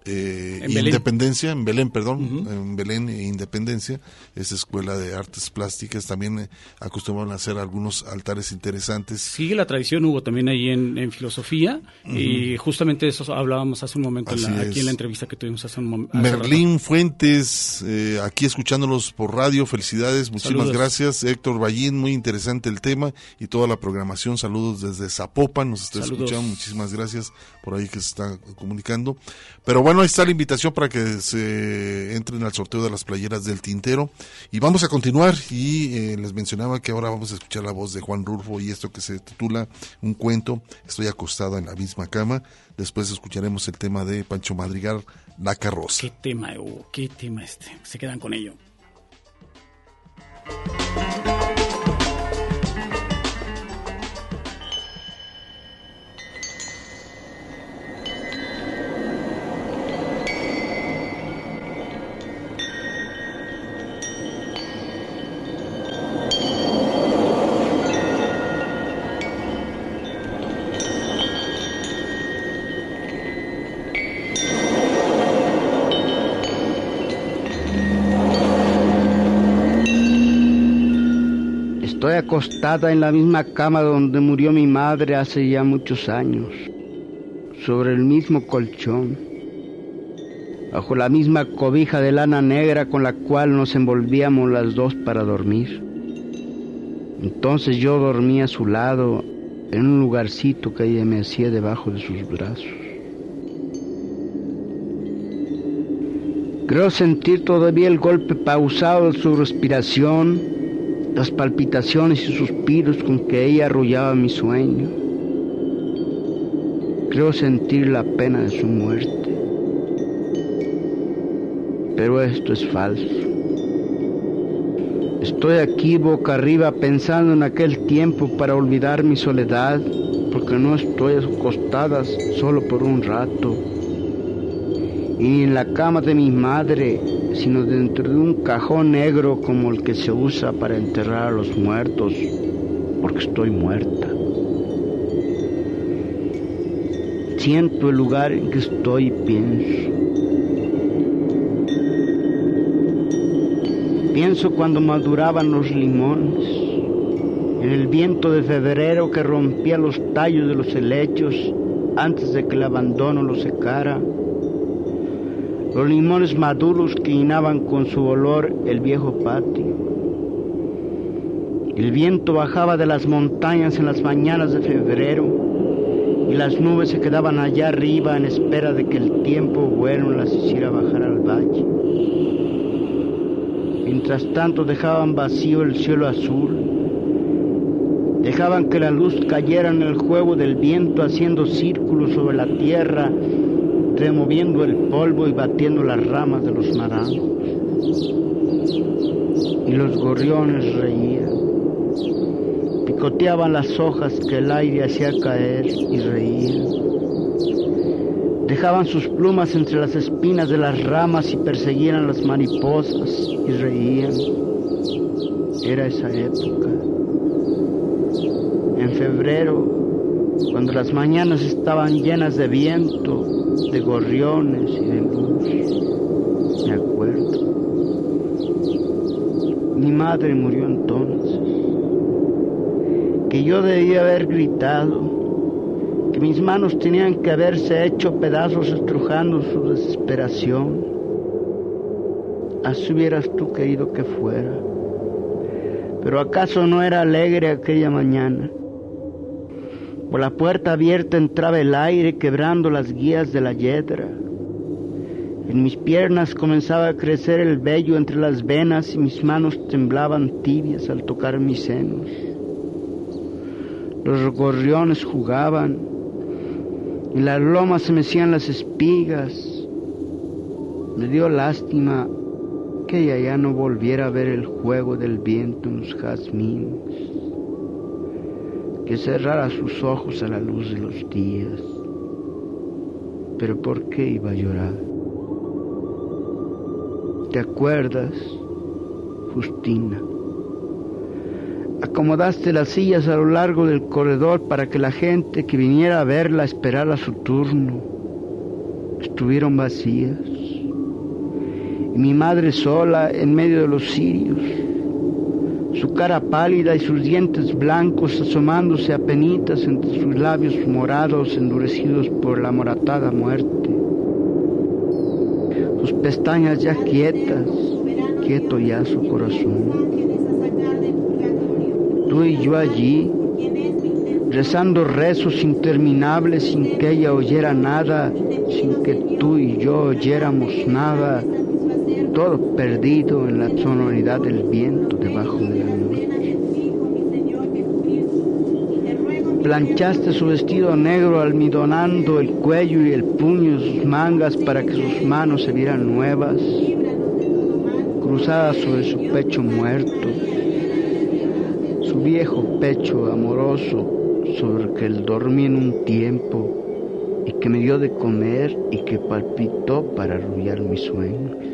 eh, Independencia, en Belén, perdón, en Belén e Independencia, es escuela de artes plásticas, también eh, acostumbran a hacer algunos altares interesantes. Sigue la tradición, hubo también ahí en, filosofía, y justamente eso hablábamos hace un momento aquí en la entrevista que tuvimos hace un momento. Merlín Fuentes, eh, aquí escuchándolos por radio, felicidades, muchísimas gracias. Héctor Ballín, muy interesante el tema y toda la programación, saludos desde Zapopan, nos está escuchando, muchísimas gracias por ahí que se está comunicando. Pero bueno, ahí está la invitación para que se entren al sorteo de las playeras del tintero. Y vamos a continuar. Y eh, les mencionaba que ahora vamos a escuchar la voz de Juan Rulfo y esto que se titula Un cuento. Estoy acostada en la misma cama. Después escucharemos el tema de Pancho Madrigal, La Carroza. ¿Qué tema, ¿Qué tema este? Se quedan con ello. Acostada en la misma cama donde murió mi madre hace ya muchos años, sobre el mismo colchón, bajo la misma cobija de lana negra con la cual nos envolvíamos las dos para dormir. Entonces yo dormía a su lado en un lugarcito que ella me hacía debajo de sus brazos. Creo sentir todavía el golpe pausado de su respiración, las palpitaciones y suspiros con que ella arrullaba mi sueño. Creo sentir la pena de su muerte. Pero esto es falso. Estoy aquí boca arriba pensando en aquel tiempo para olvidar mi soledad, porque no estoy acostada solo por un rato y en la cama de mi madre, sino dentro de un cajón negro como el que se usa para enterrar a los muertos, porque estoy muerta. Siento el lugar en que estoy y pienso. Pienso cuando maduraban los limones, en el viento de febrero que rompía los tallos de los helechos antes de que el abandono los secara los limones maduros que llenaban con su olor el viejo patio. El viento bajaba de las montañas en las mañanas de febrero y las nubes se quedaban allá arriba en espera de que el tiempo bueno las hiciera bajar al valle. Mientras tanto dejaban vacío el cielo azul, dejaban que la luz cayera en el juego del viento haciendo círculos sobre la tierra removiendo el polvo y batiendo las ramas de los naranjos. Y los gorriones reían, picoteaban las hojas que el aire hacía caer y reían. Dejaban sus plumas entre las espinas de las ramas y perseguían a las mariposas y reían. Era esa época. En febrero, cuando las mañanas estaban llenas de viento, de gorriones y de luz. Me acuerdo. Mi madre murió entonces. Que yo debía haber gritado. Que mis manos tenían que haberse hecho pedazos estrujando su desesperación. Así hubieras tú querido que fuera. Pero acaso no era alegre aquella mañana por la puerta abierta entraba el aire quebrando las guías de la yedra. En mis piernas comenzaba a crecer el vello entre las venas y mis manos temblaban tibias al tocar mis senos. Los gorriones jugaban, y las lomas se mecían las espigas. Me dio lástima que ella ya no volviera a ver el juego del viento en los jazmines cerrara sus ojos a la luz de los días. Pero ¿por qué iba a llorar? ¿Te acuerdas, Justina? Acomodaste las sillas a lo largo del corredor para que la gente que viniera a verla esperara su turno. Estuvieron vacías. Y mi madre sola en medio de los cirios su cara pálida y sus dientes blancos asomándose a penitas entre sus labios morados endurecidos por la moratada muerte. Sus pestañas ya quietas, quieto ya su corazón. Tú y yo allí, rezando rezos interminables sin que ella oyera nada, sin que tú y yo oyéramos nada todo perdido en la sonoridad del viento debajo de la noche. Planchaste su vestido negro almidonando el cuello y el puño de sus mangas para que sus manos se vieran nuevas, cruzadas sobre su pecho muerto, su viejo pecho amoroso sobre el que él dormí en un tiempo y que me dio de comer y que palpitó para arrullar mis sueños.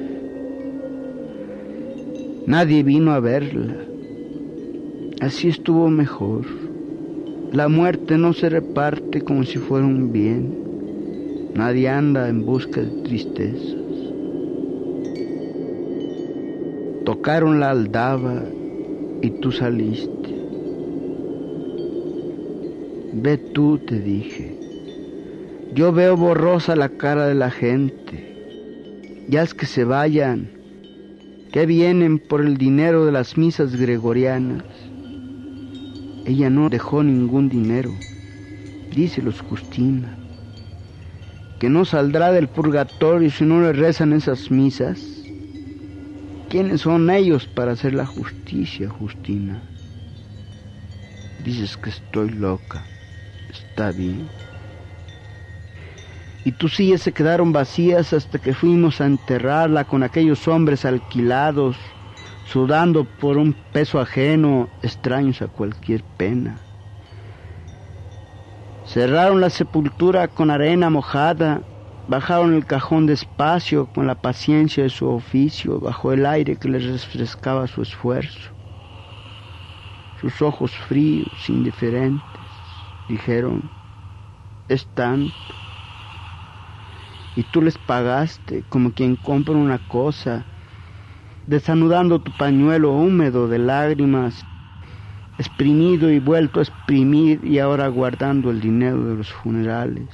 Nadie vino a verla. Así estuvo mejor. La muerte no se reparte como si fuera un bien. Nadie anda en busca de tristezas. Tocaron la aldaba y tú saliste. Ve tú, te dije. Yo veo borrosa la cara de la gente. Ya es que se vayan que vienen por el dinero de las misas gregorianas. Ella no dejó ningún dinero, díselos Justina. que no saldrá del purgatorio si no le rezan esas misas. ¿Quiénes son ellos para hacer la justicia, Justina? Dices que estoy loca. Está bien. Y tus sillas se quedaron vacías hasta que fuimos a enterrarla con aquellos hombres alquilados, sudando por un peso ajeno, extraños a cualquier pena. Cerraron la sepultura con arena mojada, bajaron el cajón despacio con la paciencia de su oficio, bajo el aire que les refrescaba su esfuerzo. Sus ojos fríos, indiferentes, dijeron, es tanto. Y tú les pagaste como quien compra una cosa, desanudando tu pañuelo húmedo de lágrimas, exprimido y vuelto a exprimir y ahora guardando el dinero de los funerales.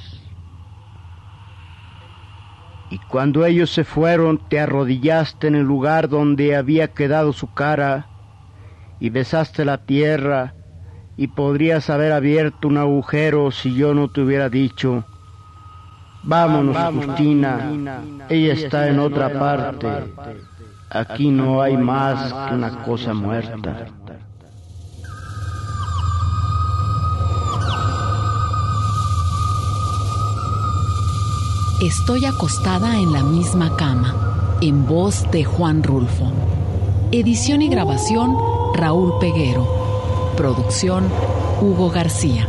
Y cuando ellos se fueron, te arrodillaste en el lugar donde había quedado su cara y besaste la tierra y podrías haber abierto un agujero si yo no te hubiera dicho, vámonos, Justina, ella está en otra parte, aquí no hay más que una cosa muerta. Estoy acostada en la misma cama, en voz de Juan Rulfo. Edición y grabación Raúl Peguero. Producción Hugo García.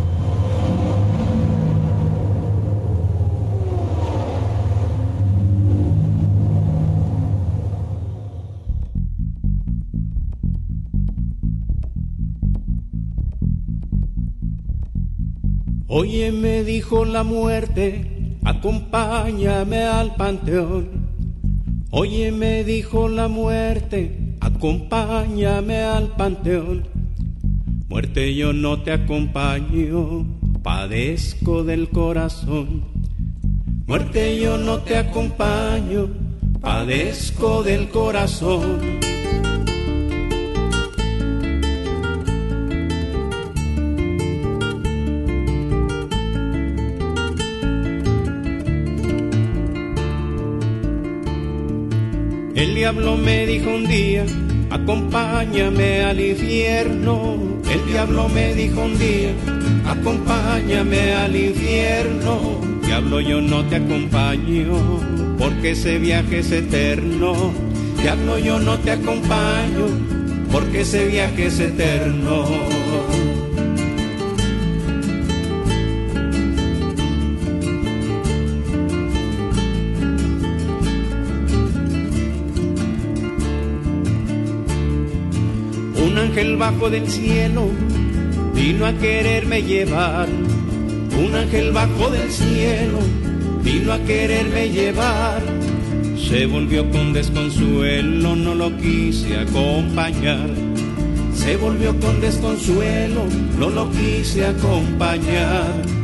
Oye, me dijo la muerte, acompáñame al panteón. Oye, me dijo la muerte, acompáñame al panteón. Muerte, yo no te acompaño, padezco del corazón. Muerte, yo no te acompaño, padezco del corazón. El diablo me dijo un día, acompáñame al infierno. El diablo me dijo un día, acompáñame al infierno. Diablo yo no te acompaño, porque ese viaje es eterno. Diablo yo no te acompaño, porque ese viaje es eterno. Bajo del cielo vino a quererme llevar. Un ángel bajo del cielo vino a quererme llevar. Se volvió con desconsuelo, no lo quise acompañar. Se volvió con desconsuelo, no lo quise acompañar.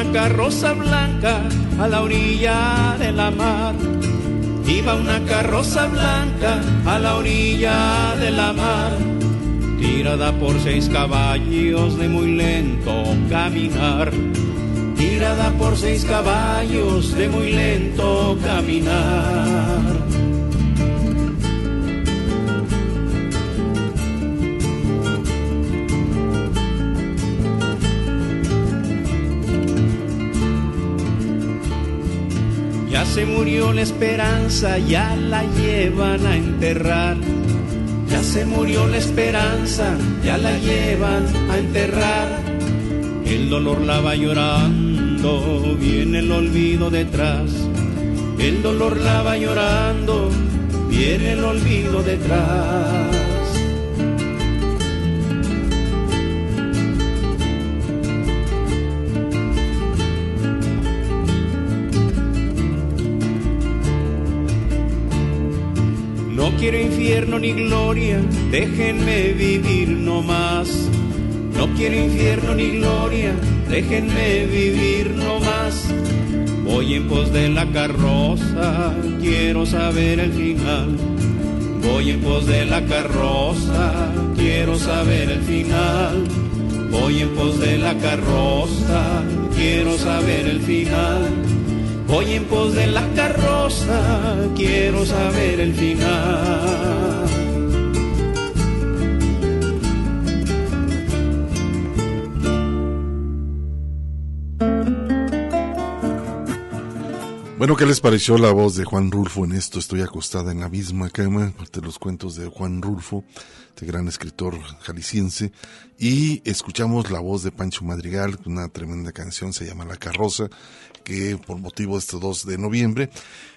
Una carroza blanca a la orilla de la mar. Iba una carroza blanca a la orilla de la mar. Tirada por seis caballos de muy lento caminar. Tirada por seis caballos de muy lento caminar. Se murió la esperanza, ya la llevan a enterrar. Ya se murió la esperanza, ya la llevan a enterrar. El dolor la va llorando, viene el olvido detrás. El dolor la va llorando, viene el olvido detrás. Infierno ni gloria, déjenme vivir no más. No quiero infierno ni gloria, déjenme vivir no más. Voy en pos de la carroza, quiero saber el final. Voy en pos de la carroza, quiero saber el final. Voy en pos de la carroza, quiero saber el final. Voy en pos de la carroza, quiero saber el final. Bueno, ¿qué les pareció la voz de Juan Rulfo en esto? Estoy acostada en la misma cama, parte de los cuentos de Juan Rulfo, este gran escritor jalisciense, y escuchamos la voz de Pancho Madrigal, una tremenda canción, se llama La Carroza, que por motivo de este 2 de noviembre,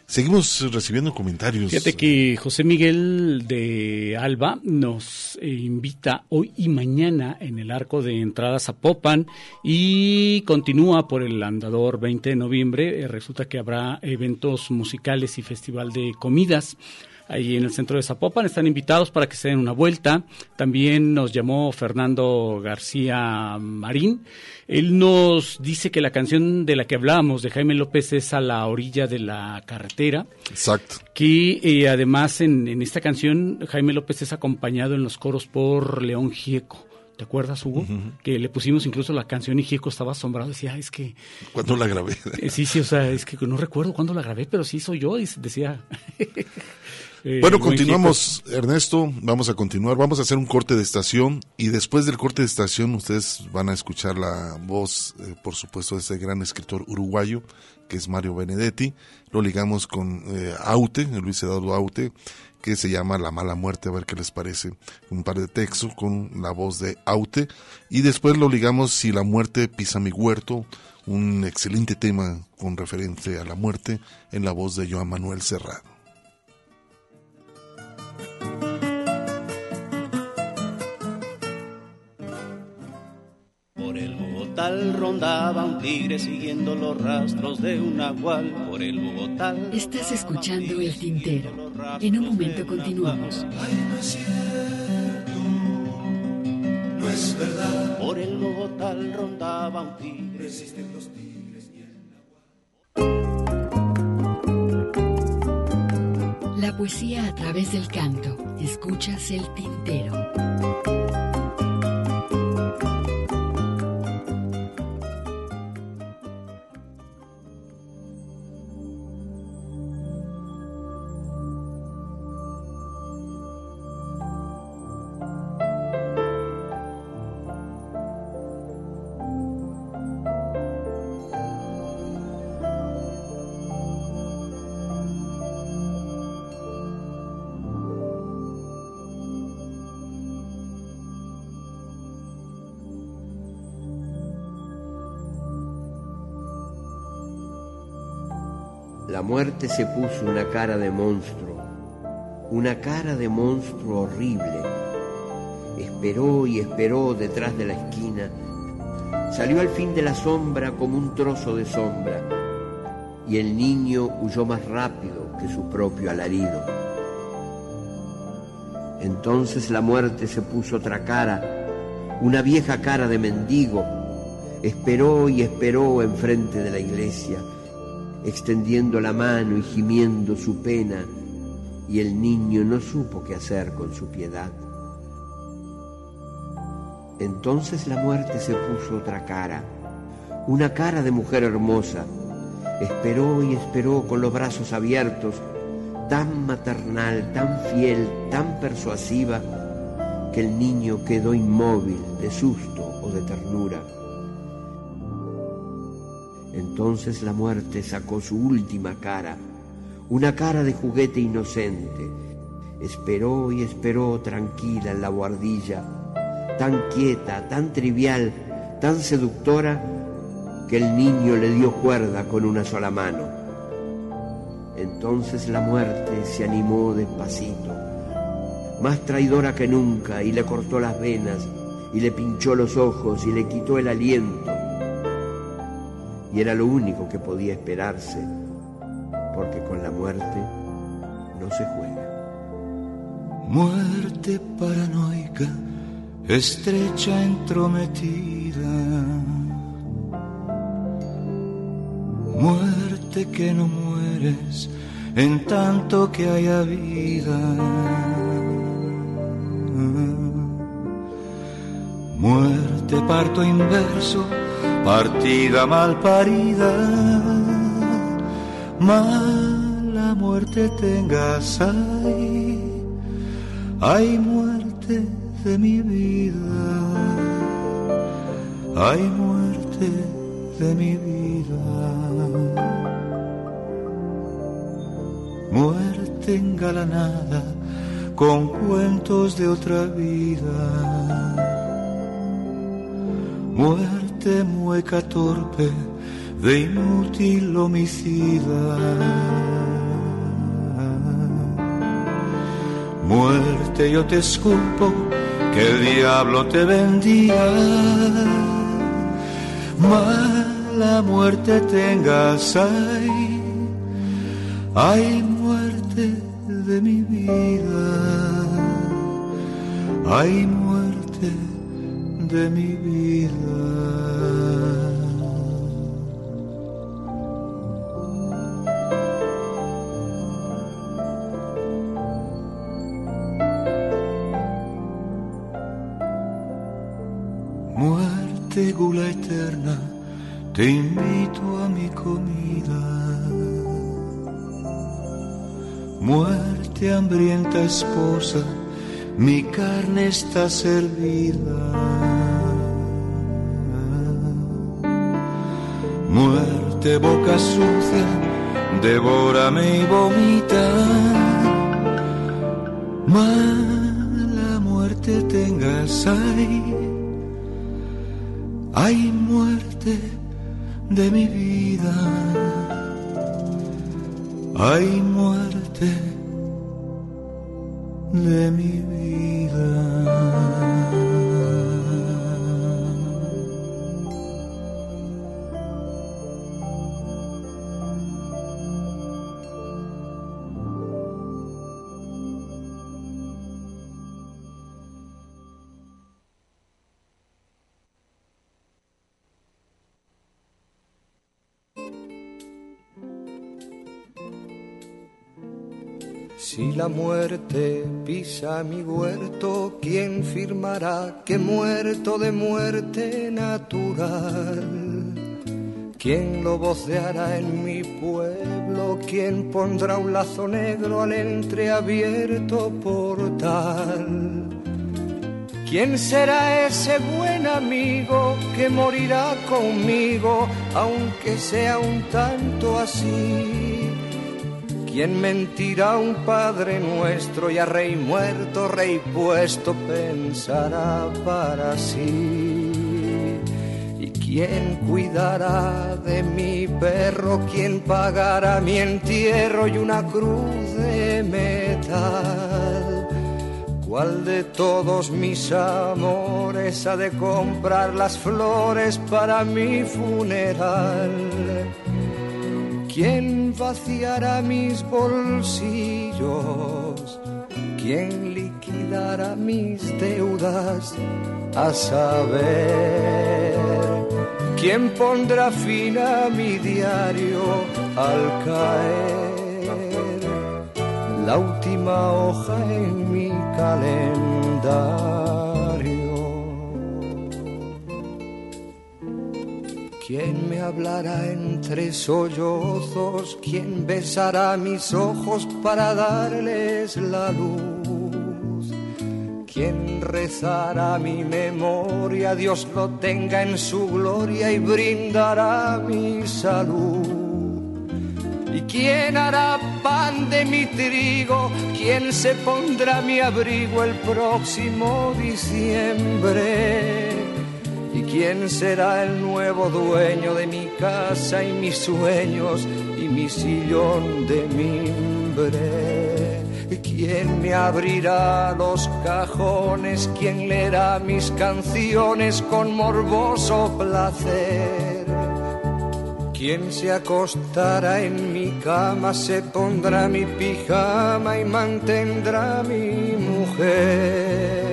seguimos recibiendo comentarios. Fíjate que José Miguel de Alba nos eh, invita hoy y mañana en el arco de entradas a Popan y continúa por el andador 20 de noviembre. Eh, resulta que habrá eventos musicales y festival de comidas ahí en el centro de Zapopan. Están invitados para que se den una vuelta. También nos llamó Fernando García Marín. Él nos dice que la canción de la que hablábamos de Jaime López es a la orilla de la carretera. Exacto. Que eh, además en, en esta canción Jaime López es acompañado en los coros por León Gieco. ¿Te acuerdas, Hugo? Que le pusimos incluso la canción y Gieco estaba asombrado. Decía, es que. ¿Cuándo la grabé? Eh, sí, sí, o sea, es que no recuerdo cuándo la grabé, pero sí soy yo. Y decía. Eh, bueno, continuamos, Ernesto. Vamos a continuar. Vamos a hacer un corte de estación y después del corte de estación ustedes van a escuchar la voz, eh, por supuesto, de ese gran escritor uruguayo que es Mario Benedetti. Lo ligamos con eh, Aute, Luis Eduardo Aute, que se llama La mala muerte, a ver qué les parece. Un par de textos con la voz de Aute y después lo ligamos Si la muerte pisa mi huerto, un excelente tema con referencia a la muerte en la voz de Joan Manuel Serrano. Rondaba un tigre siguiendo los rastros de un nahual. Por el Bogotá. Estás escuchando El Tintero. En un momento continuamos. No es verdad. Por el Bogotá rondaba un tigre. Existen los tigres y el La poesía a través del canto. Escuchas El Tintero. Muerte se puso una cara de monstruo, una cara de monstruo horrible. Esperó y esperó detrás de la esquina. Salió al fin de la sombra como un trozo de sombra y el niño huyó más rápido que su propio alarido. Entonces la muerte se puso otra cara, una vieja cara de mendigo. Esperó y esperó enfrente de la iglesia extendiendo la mano y gimiendo su pena, y el niño no supo qué hacer con su piedad. Entonces la muerte se puso otra cara, una cara de mujer hermosa. Esperó y esperó con los brazos abiertos, tan maternal, tan fiel, tan persuasiva, que el niño quedó inmóvil de susto o de ternura. Entonces la muerte sacó su última cara, una cara de juguete inocente. Esperó y esperó tranquila en la guardilla, tan quieta, tan trivial, tan seductora, que el niño le dio cuerda con una sola mano. Entonces la muerte se animó despacito, más traidora que nunca, y le cortó las venas, y le pinchó los ojos, y le quitó el aliento. Y era lo único que podía esperarse, porque con la muerte no se juega. Muerte paranoica, estrecha entrometida. Muerte que no mueres en tanto que haya vida. Muerte parto inverso, partida mal parida. Mala muerte tengas ahí, hay muerte de mi vida, hay muerte de mi vida. Muerte engalanada con cuentos de otra vida. Muerte mueca torpe de inútil homicida. Muerte yo te escupo que el diablo te vendía. Mala muerte tengas ahí, hay muerte de mi vida, hay muerte de mi vida. Te invito a mi comida. Muerte, hambrienta esposa, mi carne está servida. Muerte, boca sucia, devórame y vomita. Mala muerte tengas ahí, hay muerte de mi vida, hay muerte de mi vida. Muerte pisa mi huerto, ¿quién firmará que muerto de muerte natural? ¿Quién lo voceará en mi pueblo? ¿Quién pondrá un lazo negro al entreabierto portal? ¿Quién será ese buen amigo que morirá conmigo, aunque sea un tanto así? ¿Quién mentirá a un Padre nuestro y a Rey muerto, Rey puesto pensará para sí? ¿Y quién cuidará de mi perro? ¿Quién pagará mi entierro y una cruz de metal? ¿Cuál de todos mis amores ha de comprar las flores para mi funeral? ¿Quién vaciará mis bolsillos? ¿Quién liquidará mis deudas? A saber, ¿quién pondrá fin a mi diario al caer? La última hoja en mi calendario. ¿Quién me hablará entre sollozos? ¿Quién besará mis ojos para darles la luz? ¿Quién rezará mi memoria? Dios lo tenga en su gloria y brindará mi salud. ¿Y quién hará pan de mi trigo? ¿Quién se pondrá mi abrigo el próximo diciembre? ¿Quién será el nuevo dueño de mi casa y mis sueños y mi sillón de mimbre? ¿Quién me abrirá los cajones? ¿Quién leerá mis canciones con morboso placer? ¿Quién se acostará en mi cama, se pondrá mi pijama y mantendrá mi mujer?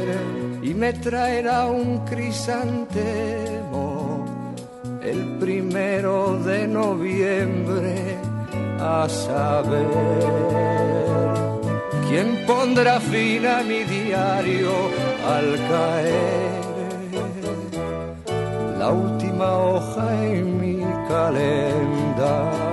Me traerá un crisantemo el primero de noviembre a saber. ¿Quién pondrá fin a mi diario al caer? La última hoja en mi calendario.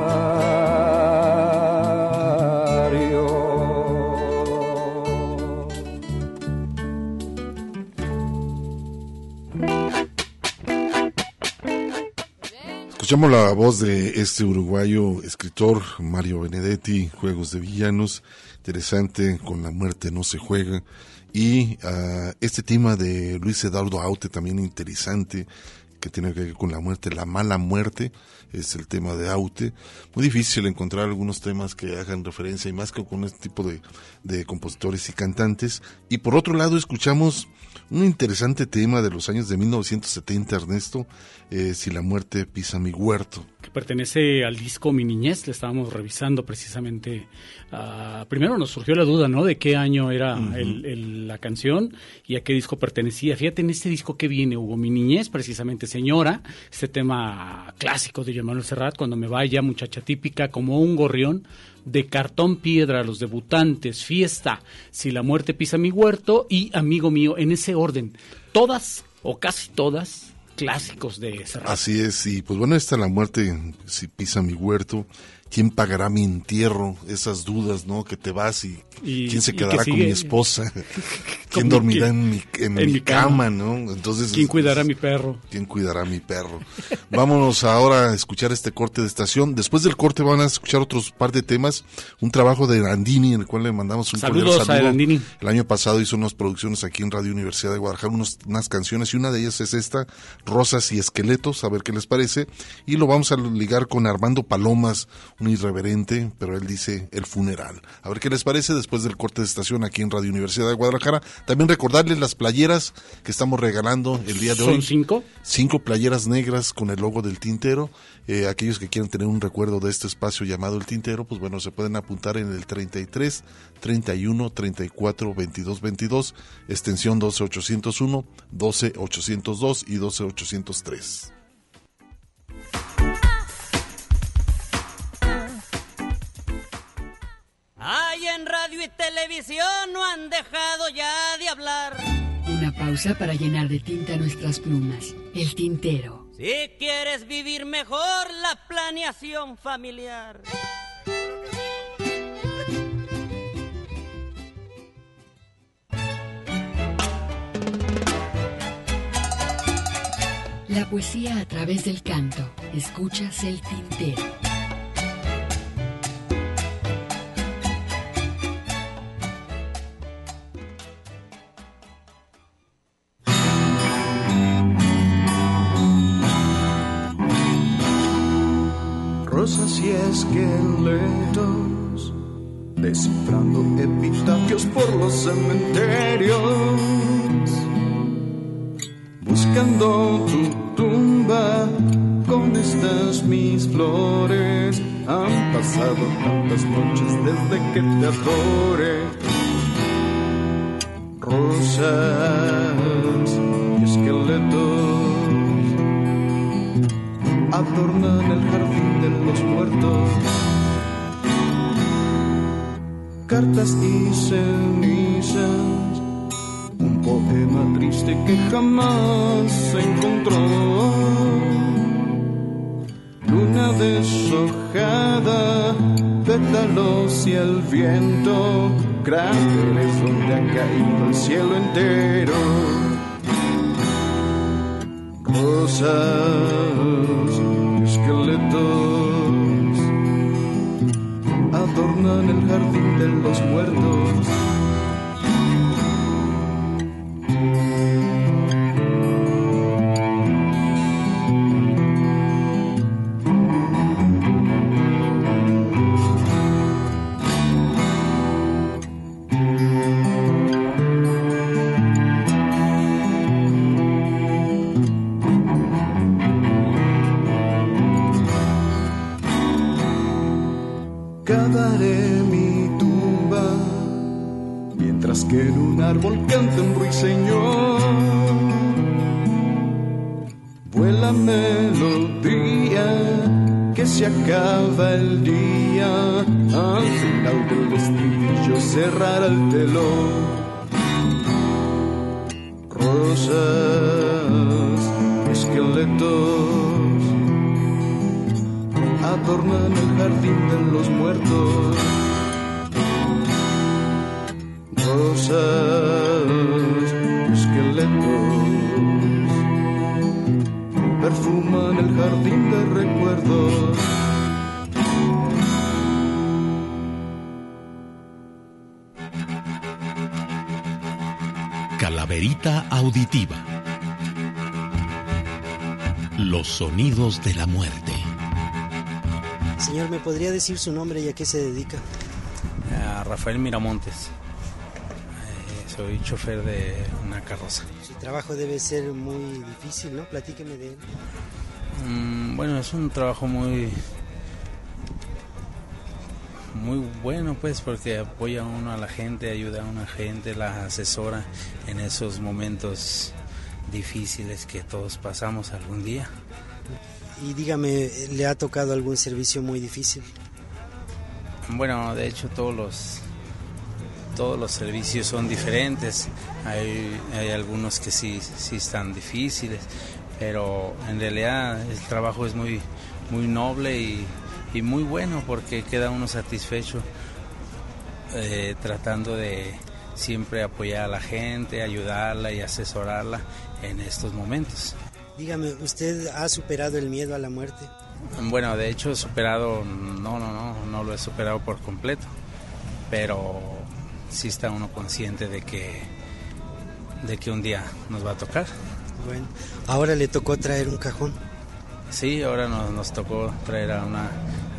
Escuchamos la voz de este uruguayo escritor Mario Benedetti, Juegos de Villanos, interesante, con la muerte no se juega. Y ah, este tema de Luis Eduardo Aute también interesante, que tiene que ver con la muerte, la mala muerte, es el tema de Aute. Muy difícil encontrar algunos temas que hagan referencia y más que con este tipo de, de compositores y cantantes. Y por otro lado escuchamos un interesante tema de los años de 1970, Ernesto, eh, Si la muerte pisa mi huerto. que pertenece al disco Mi Niñez, le estábamos revisando precisamente. ah, primero nos surgió la duda, ¿no? De qué año era el- el- la canción y a qué disco pertenecía. Fíjate, en este disco que viene, Hugo, Mi Niñez, precisamente Señora, este tema clásico de Manuel Serrat, Cuando me vaya, muchacha típica, como un gorrión, de cartón piedra, los debutantes, fiesta, Si la muerte pisa mi huerto y Amigo mío, en ese orden. Todas, o casi todas, clásicos de Serrat. Así es, y pues bueno, está la muerte, si pisa mi huerto, ¿quién pagará mi entierro? Esas dudas, ¿no? Que te vas y, Y- ¿quién se quedará que con mi esposa? ¿Quién dormirá en mi, en en mi mi cama. cama, no? Entonces, ¿Quién cuidará a mi perro? ¿Quién cuidará a mi perro? Vámonos ahora a escuchar este corte de estación. Después del corte van a escuchar otros par de temas. Un trabajo de Andini, en el cual le mandamos un Saludos a saludo. Erandini. El año pasado hizo unas producciones aquí en Radio Universidad de Guadalajara, unos- unas canciones, y una de ellas es esta, Rosas y Esqueletos, a ver qué les parece. Y lo vamos a ligar con Armando Palomas, un irreverente, pero él dice el funeral. A ver qué les parece después del corte de estación aquí en Radio Universidad de Guadalajara. También recordarles las playeras que estamos regalando el día de ¿Son hoy. cinco? Cinco playeras negras con el logo del tintero. Eh, aquellos que quieran tener un recuerdo de este espacio llamado el tintero, pues bueno, se pueden apuntar en el 33 31 34 22 22, extensión 12801, 12802 y 12803. Ay, en radio y televisión no han dejado ya de hablar. Una pausa para llenar de tinta nuestras plumas. El tintero. Si quieres vivir mejor la planeación familiar. La poesía a través del canto. Escuchas el tintero. Esqueletos, descifrando epitafios por los cementerios, buscando tu tumba con estas mis flores. Han pasado tantas noches desde que te adore. Rosas y esqueletos adornan el jardín muertos. Cartas y cenizas, un poema triste que jamás se encontró. Luna deshojada, pétalos y el viento, cráteres donde ha caído el cielo entero rosas adornan el jardín de los muertos. Auditiva. Los sonidos de la muerte. Señor, ¿me podría decir su nombre y a qué se dedica? A Rafael Miramontes. Eh, soy chofer de una carroza. Su trabajo debe ser muy difícil, ¿no? Platíqueme de él. Mm, bueno, es un trabajo muy muy bueno pues porque apoya a uno a la gente, ayuda a una gente, la asesora en esos momentos difíciles que todos pasamos algún día. Y dígame, ¿le ha tocado algún servicio muy difícil? Bueno, de hecho todos los todos los servicios son diferentes. Hay, hay algunos que sí, sí están difíciles, pero en realidad el trabajo es muy, muy noble y, y muy bueno porque queda uno satisfecho eh, tratando de siempre apoyar a la gente, ayudarla y asesorarla en estos momentos. Dígame, ¿usted ha superado el miedo a la muerte? Bueno, de hecho, superado, no, no, no, no lo he superado por completo, pero sí está uno consciente de que, de que un día nos va a tocar. Bueno, ahora le tocó traer un cajón. Sí, ahora nos, nos tocó traer a una,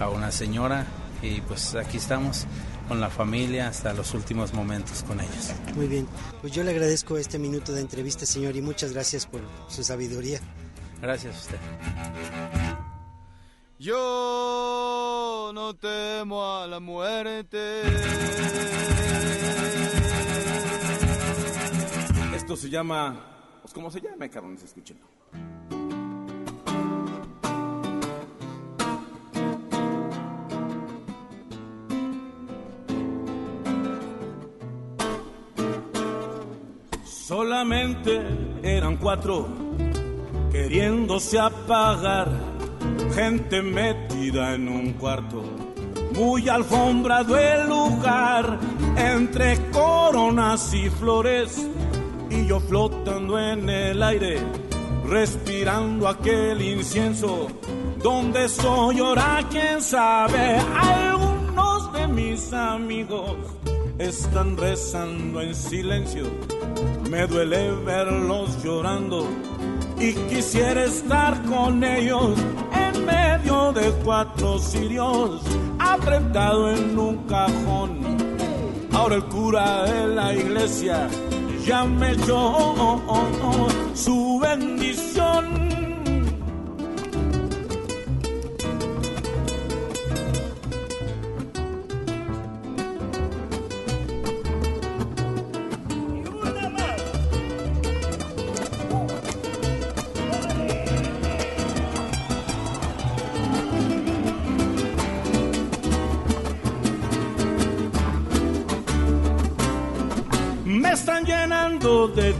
a una señora y pues aquí estamos con la familia hasta los últimos momentos con ellos. Muy bien, pues yo le agradezco este minuto de entrevista, señor, y muchas gracias por su sabiduría. Gracias a usted. Yo no temo a la muerte. Esto se llama, pues como se llama, cabrones, escúchenlo. Solamente eran cuatro queriéndose apagar, gente metida en un cuarto, muy alfombrado el lugar, entre coronas y flores, y yo flotando en el aire, respirando aquel incienso, donde soy ahora, quién sabe, algunos de mis amigos están rezando en silencio. Me duele verlos llorando y quisiera estar con ellos en medio de cuatro sirios, apretado en un cajón. Ahora el cura de la iglesia ya me echó su bendición.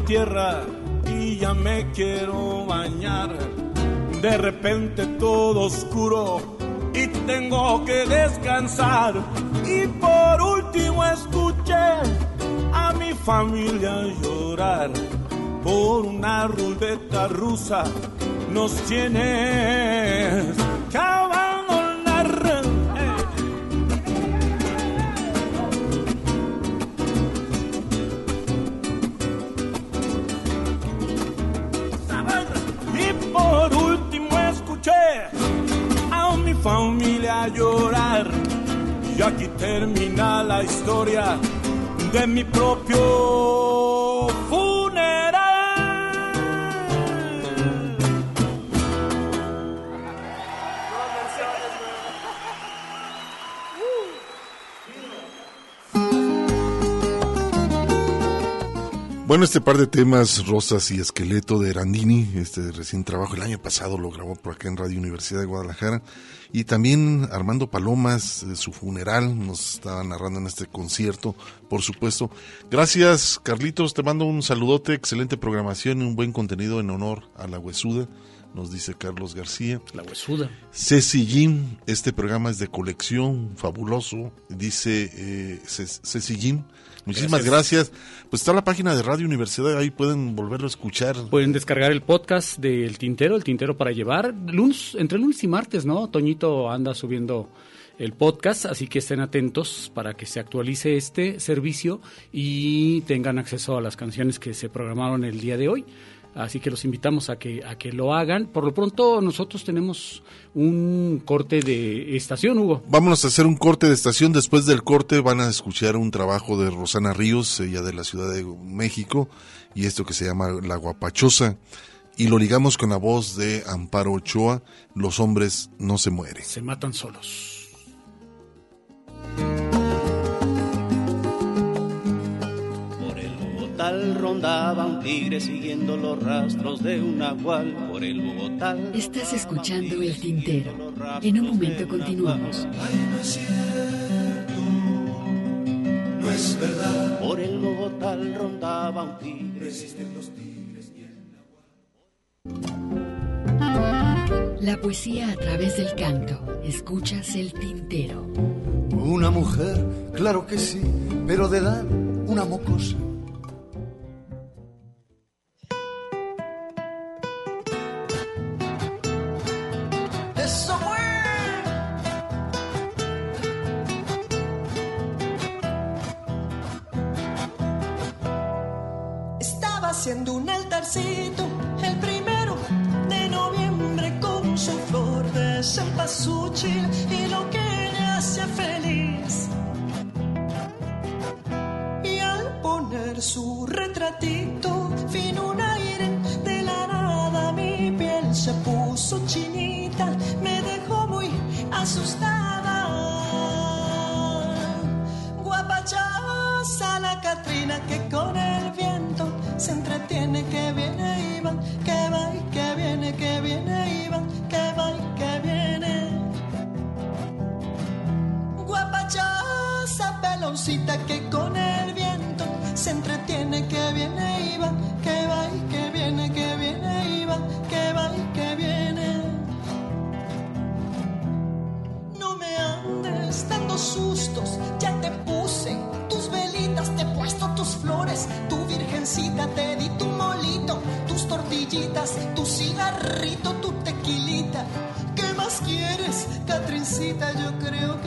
Tierra y ya me quiero bañar. De repente todo oscuro y tengo que descansar. Y por último escuché a mi familia llorar por una ruleta rusa. Nos tienes a mi familia llorar. Y aquí termina la historia de mi propio Bueno, este par de temas, Rosas y Esqueleto de Erandini, este recién trabajo, el año pasado lo grabó por acá en Radio Universidad de Guadalajara. Y también Armando Palomas, eh, su funeral, nos estaba narrando en este concierto, por supuesto. Gracias, Carlitos, te mando un saludote, excelente programación y un buen contenido en honor a la huesuda, nos dice Carlos García. La huesuda. Ceci Jim, este programa es de colección, fabuloso, dice eh, Ce- Ceci Jim. Muchísimas gracias. Pues está la página de Radio Universidad, ahí pueden volverlo a escuchar. Pueden descargar el podcast del Tintero, el Tintero para llevar, lunes, entre lunes y martes, ¿no? Toñito anda subiendo el podcast, así que estén atentos para que se actualice este servicio y tengan acceso a las canciones que se programaron el día de hoy. Así que los invitamos a que, a que lo hagan. Por lo pronto, nosotros tenemos un corte de estación, Hugo. Vámonos a hacer un corte de estación. Después del corte van a escuchar un trabajo de Rosana Ríos, ella de la Ciudad de México, y esto que se llama La Guapachosa. Y lo ligamos con la voz de Amparo Ochoa, Los hombres no se mueren. Se matan solos. Rondaba un tigre siguiendo los rastros de un nahual. Por el Bogotá. Estás escuchando El Tintero. En un momento continuamos. No es verdad. Por el Bogotá rondaba un tigre. La poesía a través del canto. Escuchas El Tintero. Una mujer, claro que sí, pero de edad una mocosa. Haciendo un altarcito el primero de noviembre con su flor de cempasúchil y lo que le hacía feliz. Y al poner su retratito, vino un aire de la nada, mi piel se puso chinita, me dejó muy asustada. Guapachosa la Catrina que con el viento se entretiene, que viene va, que va y que viene, que viene va, que va y que viene. Guapachosa peloncita que con el viento se entretiene, que viene y Catrincita? Yo creo que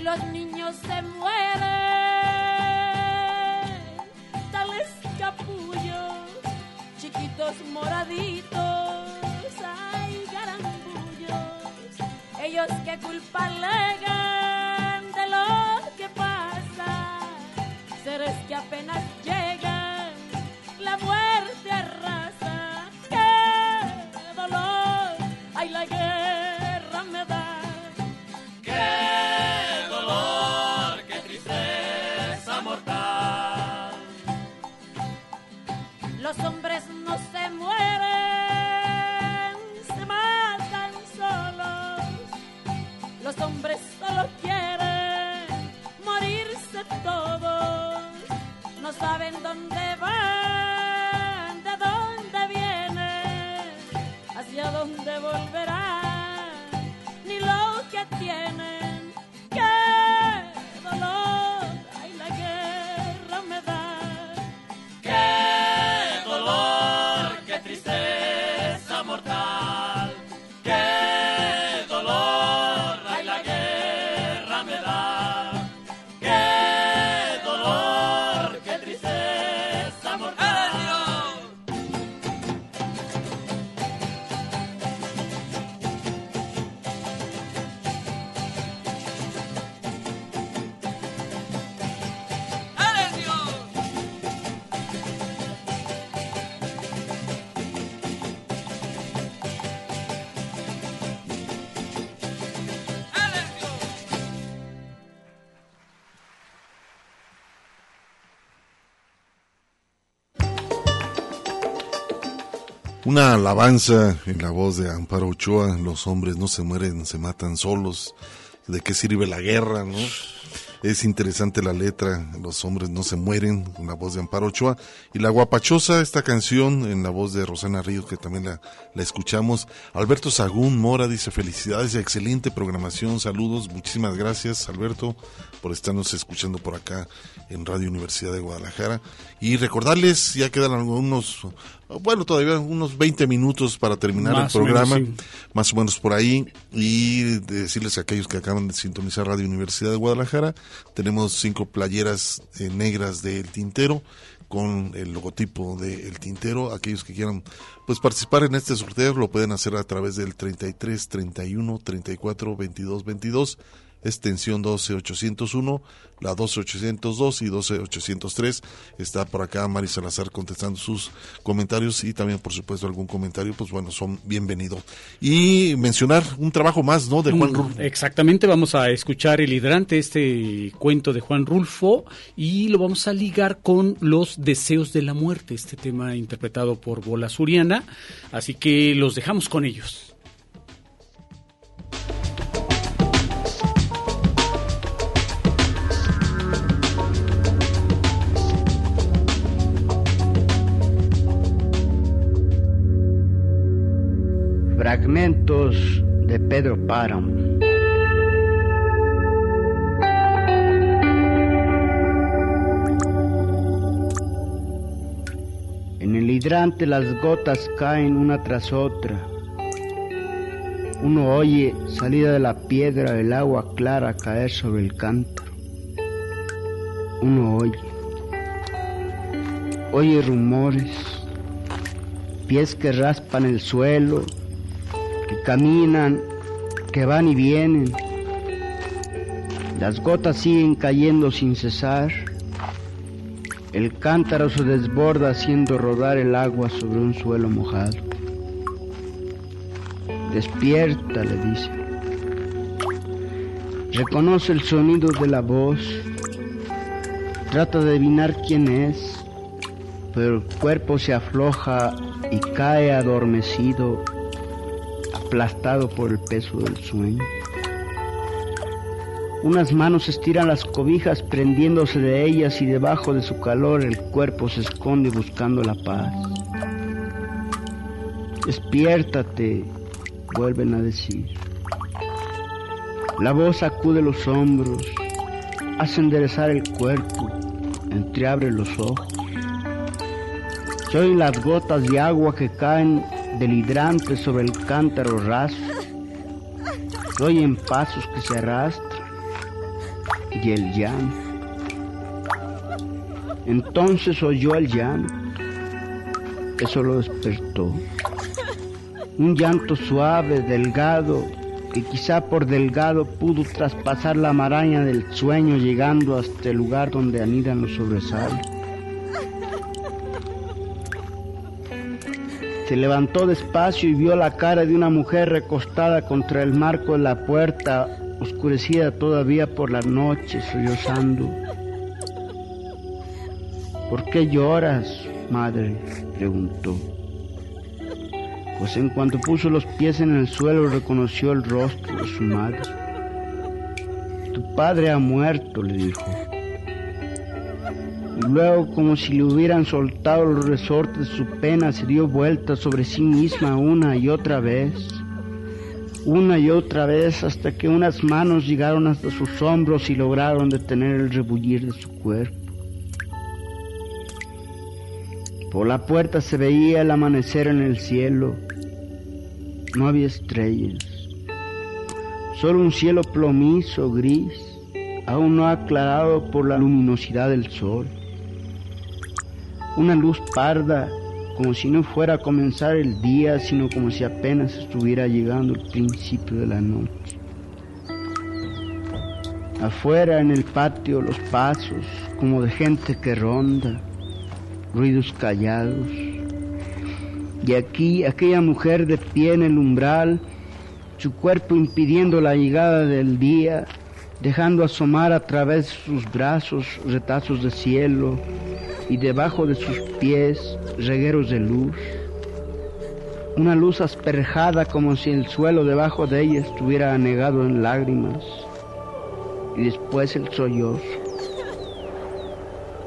los niños se mueren, Una alabanza en la voz de Amparo Ochoa, los hombres no se mueren, se matan solos. ¿De qué sirve la guerra, no? Es interesante la letra, los hombres no se mueren, en la voz de Amparo Ochoa. Y la guapachosa, esta canción, en la voz de Rosana Ríos, que también la, la escuchamos. Alberto Sagún Mora dice felicidades, excelente programación, saludos, muchísimas gracias Alberto por estarnos escuchando por acá en Radio Universidad de Guadalajara. Y recordarles, ya quedan algunos, bueno, todavía unos 20 minutos para terminar Más el menos, programa, sí. más o menos por ahí, y decirles a aquellos que acaban de sintonizar Radio Universidad de Guadalajara, tenemos cinco playeras eh, negras del tintero con el logotipo del tintero. Aquellos que quieran pues participar en este sorteo lo pueden hacer a través del 33 31 34 22 22 extensión 12801, la 12802 y 12803. Está por acá Mari Salazar contestando sus comentarios y también, por supuesto, algún comentario, pues bueno, son bienvenidos. Y mencionar un trabajo más, ¿no? De Juan Mm, Rulfo. Exactamente, vamos a escuchar el hidrante, este cuento de Juan Rulfo, y lo vamos a ligar con los deseos de la muerte, este tema interpretado por Bola Suriana. Así que los dejamos con ellos. Fragmentos de Pedro Páramo. En el hidrante las gotas caen una tras otra. uno oye salida de la piedra el agua clara caer sobre el cántaro. Uno oye. Oye rumores, pies que raspan el suelo, caminan, que van y vienen. Las gotas siguen cayendo sin cesar. El cántaro se desborda haciendo rodar el agua sobre un suelo mojado. Despierta, le dice. Reconoce el sonido de la voz. Trata de adivinar quién es, pero el cuerpo se afloja y cae adormecido, aplastado por el peso del sueño. Unas manos estiran las cobijas prendiéndose de ellas y debajo de su calor el cuerpo se esconde buscando la paz. Despiértate, vuelven a decir. La voz sacude los hombros, hace enderezar el cuerpo, entreabre los ojos. Soy las gotas de agua que caen del hidrante sobre el cántaro raso. Soy en pasos que se arrastran y el llanto. Entonces oyó el llanto. Eso lo despertó. Un llanto suave, delgado, que quizá por delgado pudo traspasar la maraña del sueño llegando hasta el lugar donde anidan los sobresaltos. Se levantó despacio y vio la cara de una mujer recostada contra el marco de la puerta, oscurecida todavía por la noche, sollozando. ¿Por qué lloras, madre? preguntó. Pues en cuanto puso los pies en el suelo reconoció el rostro de su madre. Tu padre ha muerto, le dijo. Luego, como si le hubieran soltado los resortes de su pena, se dio vuelta sobre sí misma una y otra vez una y otra vez hasta que unas manos llegaron hasta sus hombros y lograron detener el rebullir de su cuerpo. Por la puerta se veía el amanecer en el cielo. No había estrellas, solo un cielo plomizo, gris, aún no aclarado por la luminosidad del sol. Una luz parda como si no fuera a comenzar el día, sino como si apenas estuviera llegando el principio de la noche. Afuera en el patio los pasos, como de gente que ronda, ruidos callados. Y aquí aquella mujer de pie en el umbral, su cuerpo impidiendo la llegada del día, dejando asomar a través de sus brazos retazos de cielo y debajo de sus pies regueros de luz. Una luz asperjada como si el suelo debajo de ella estuviera anegado en lágrimas. Y después el sollozo.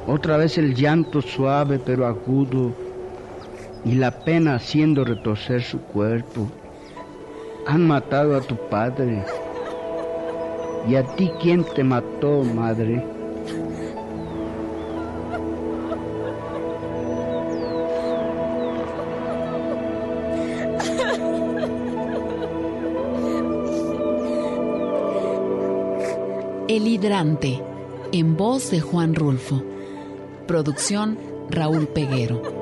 Otra vez el llanto suave pero agudo y la pena haciendo retorcer su cuerpo. Han matado a tu padre. ¿Y a ti quién te mató, madre? En voz de Juan Rulfo. Producción Raúl Peguero.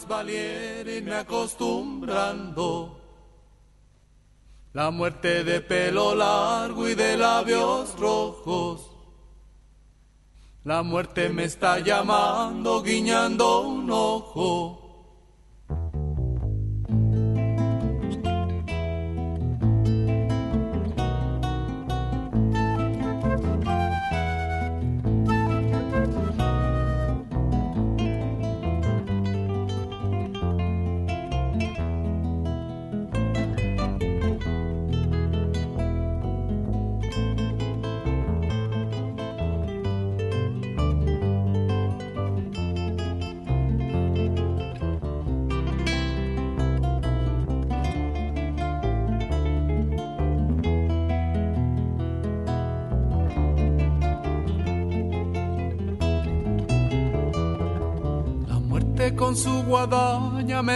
Más valiera irme acostumbrando. La muerte de pelo largo y de labios rojos. La muerte me está llamando, guiñando un ojo.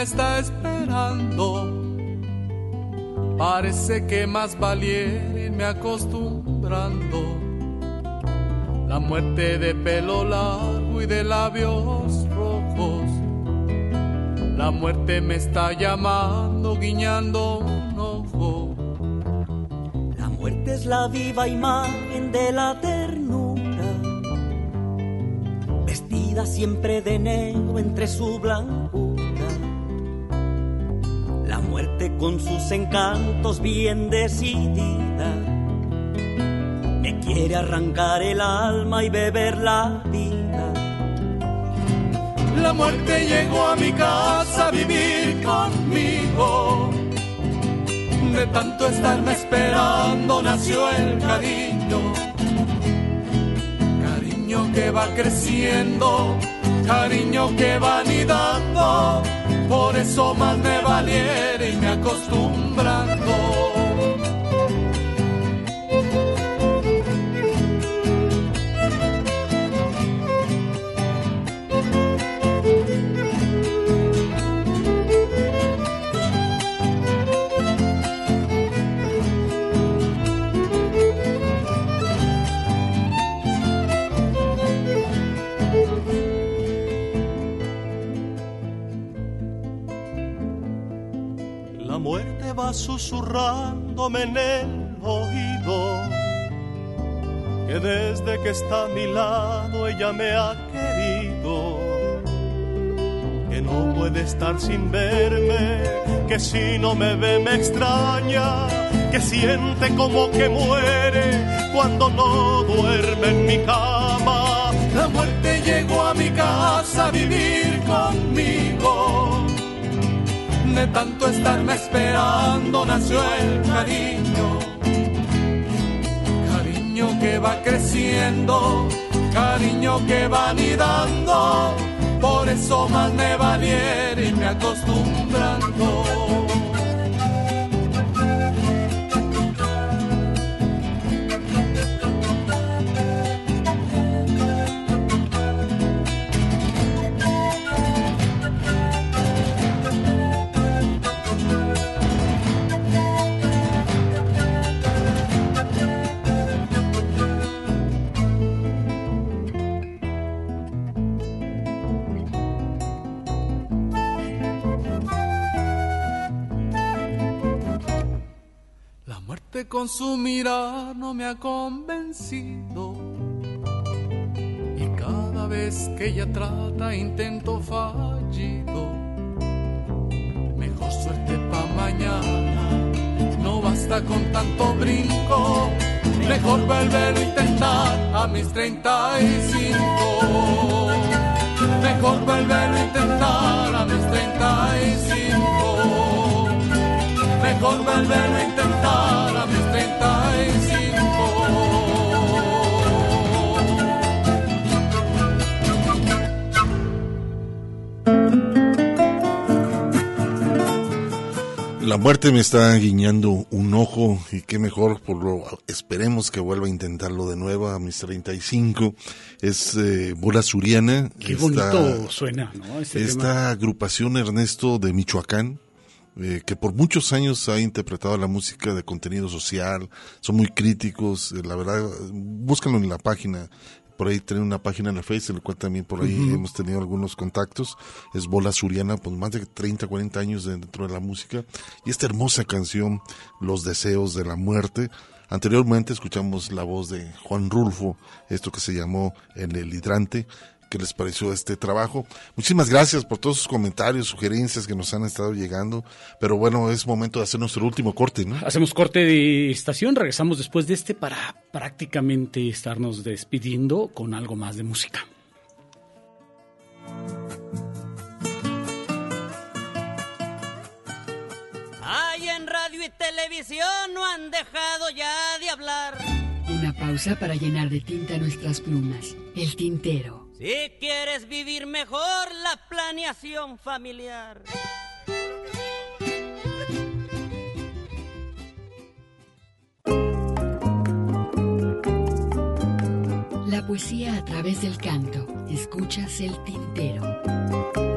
Está esperando. Parece que más valiera irme acostumbrando. La muerte de pelo largo y de labios rojos. La muerte me está llamando, guiñando un ojo. La muerte es la viva imagen de la ternura, vestida siempre de negro entre su blancura. Con sus encantos bien decidida, me quiere arrancar el alma y beber la vida. La muerte llegó a mi casa a vivir conmigo. De tanto estarme esperando nació el cariño. Cariño que va creciendo, cariño que va anidando. Por eso más me valiera y me acostumbrando. Susurrándome en el oído que desde que está a mi lado ella me ha querido, que no puede estar sin verme, que si no me ve me extraña, que siente como que muere cuando no duerme en mi cama. La muerte llegó a mi casa a vivir conmigo. De tanto estarme esperando nació el cariño. Cariño que va creciendo, cariño que va anidando. Por eso más me valiera y me acostumbrando. Con su mirar no me ha convencido. Y cada vez que ella trata intento fallido. Mejor suerte pa' mañana, no basta con tanto brinco. Mejor volverlo a intentar a mis 35. Mejor volverlo a intentar a mis 35. Mejor volverlo a intentar La muerte me está guiñando un ojo y qué mejor, por lo esperemos que vuelva a intentarlo de nuevo a mis 35. Es eh, Bola Suriana. Qué esta- bonito suena, ¿no? Ese esta tema. agrupación Ernesto de Michoacán, eh, que por muchos años ha interpretado la música de contenido social, son muy críticos, eh, la verdad, búscanlo en la página, por ahí tienen una página en la Facebook, en la cual también por ahí hemos tenido algunos contactos, es Bola Suriana, pues más de 30, 40 años dentro de la música, y esta hermosa canción, Los Deseos de la Muerte, Anteriormente escuchamos la voz de Juan Rulfo, esto que se llamó En el hidrante. ¿Qué les pareció este trabajo? Muchísimas gracias por todos sus comentarios, sugerencias que nos han estado llegando. Pero bueno, es momento de hacer nuestro último corte, ¿no? Hacemos corte de estación, regresamos después de este para prácticamente estarnos despidiendo con algo más de música. Ay, en radio y televisión no han dejado ya de hablar. Una pausa para llenar de tinta nuestras plumas. El tintero. Si quieres vivir mejor la planeación familiar. La poesía a través del canto. Escuchas el tintero.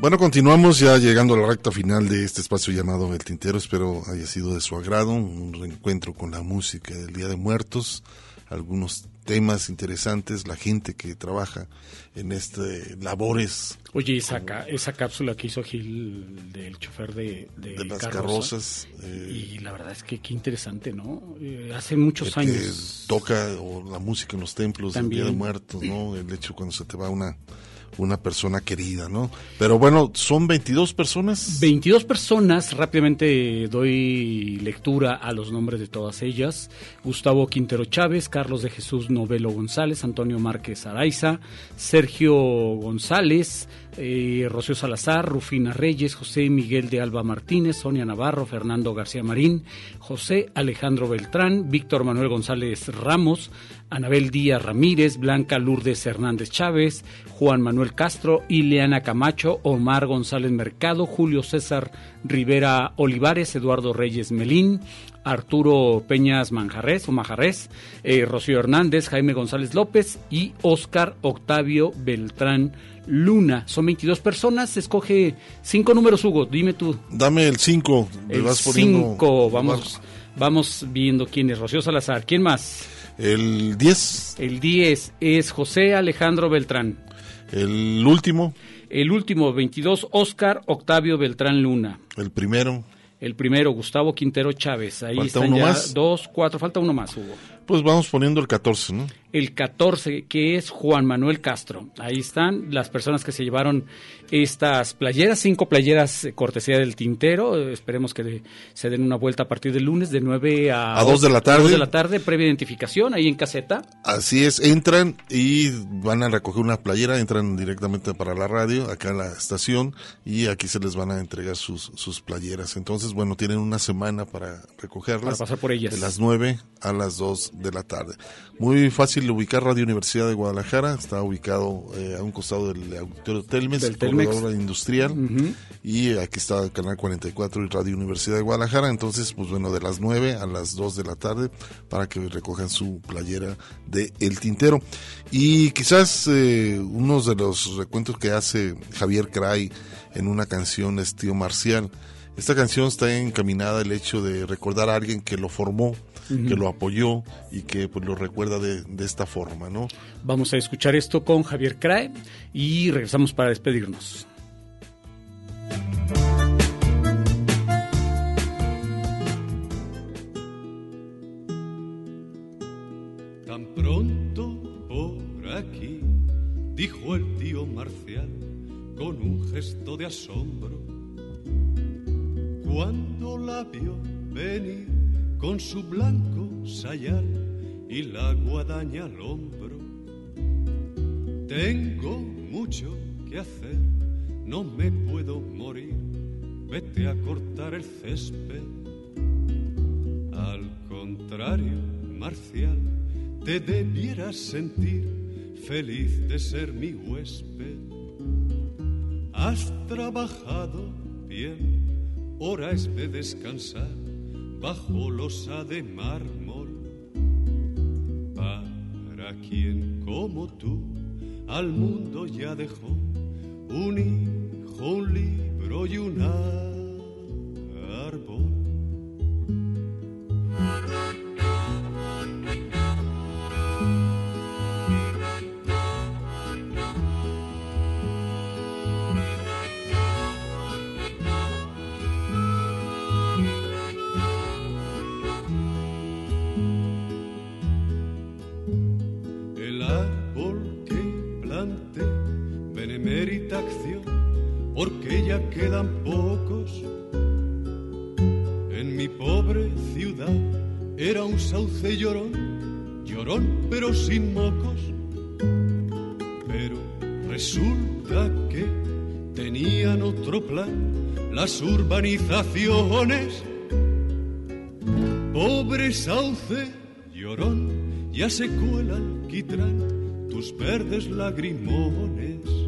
Bueno, continuamos ya llegando a la recta final de este espacio llamado El Tintero. Espero haya sido de su agrado, un reencuentro con la música del Día de Muertos, algunos temas interesantes, la gente que trabaja en este labores. Oye, esa, ca- esa cápsula que hizo Gil del chofer de, de, De las carroza, carrozas, eh, y la verdad es que qué interesante, ¿no? Eh, hace muchos el que años. toca o la música en los templos del Día de. Muertos, ¿no? El hecho cuando se te va una una persona querida, ¿no? Pero bueno, son 22 personas. 22 personas, rápidamente doy lectura a los nombres de todas ellas. Gustavo Quintero Chávez, Carlos de Jesús Novelo González, Antonio Márquez Araiza, Sergio González, eh, Rocío Salazar, Rufina Reyes, José Miguel de Alba Martínez, Sonia Navarro, Fernando García Marín, José Alejandro Beltrán, Víctor Manuel González Ramos, Anabel Díaz Ramírez, Blanca Lourdes Hernández Chávez, Juan Manuel Castro, Ileana Camacho, Omar González Mercado, Julio César Rivera Olivares, Eduardo Reyes Melín, Arturo Peñas Manjarres o Majarres, eh, Rocío Hernández, Jaime González López y Oscar Octavio Beltrán Luna. Son 22 personas, escoge cinco números, Hugo, dime tú. Dame el 5, El vas poniendo 5, vamos, vamos viendo quién es. Rocío Salazar, ¿quién más? El 10. El 10 es José Alejandro Beltrán. El último. El último, 22, Oscar Octavio Beltrán Luna. El primero. El primero, Gustavo Quintero Chávez. Ahí Falta están uno ya más. dos, cuatro, falta uno más, Hugo. Pues vamos poniendo el 14, ¿no? El 14, que es Juan Manuel Castro. Ahí están las personas que se llevaron estas playeras, cinco playeras eh, cortesía del tintero. Esperemos que se den una vuelta a partir del lunes de 9 a, A dos de la tarde. dos de la tarde, previa identificación, ahí en caseta. Así es, entran y van a recoger una playera, entran directamente para la radio, acá a la estación, y aquí se les van a entregar sus, sus playeras. Entonces, bueno, tienen una semana para recogerlas. Para pasar por ellas. De las 9 a las 2 de la tarde. Muy fácil de ubicar Radio Universidad de Guadalajara, está ubicado eh, a un costado del Auditorio Telmes, Del Telmex. corredor industrial, y aquí está el Canal 44 y Radio Universidad de Guadalajara. Entonces, pues bueno, de las 9 a las 2 de la tarde para que recojan su playera de El Tintero. Y quizás eh, uno de los recuentos que hace Javier Cray en una canción es Tío Marcial. Esta canción está encaminada al hecho de recordar a alguien que lo formó, Que lo apoyó y que pues lo recuerda de, de esta forma, ¿no? Vamos a escuchar esto con Javier Crae y regresamos para despedirnos. Tan pronto por aquí, dijo el tío Marcial con un gesto de asombro. Cuando la vio venir con su blanco sayal y la guadaña al hombro. Tengo mucho que hacer, no me puedo morir, vete a cortar el césped. Al contrario, Marcial, te debieras sentir feliz de ser mi huésped. Has trabajado bien, hora es de descansar bajo losa de mármol. Para quien como tú al mundo ya dejó un hijo, un libro y un las urbanizaciones. Pobre sauce llorón, ya se cuela alquitrán tus verdes lagrimones.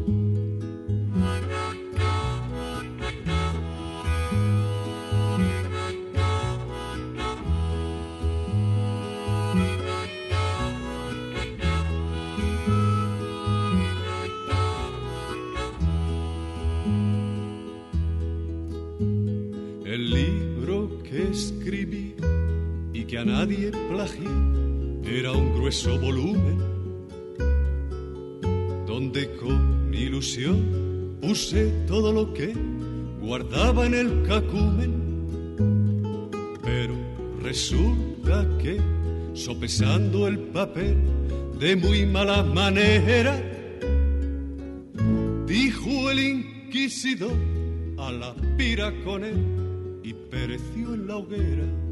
De muy mala manera, dijo el inquisidor a la pira con él y pereció en la hoguera.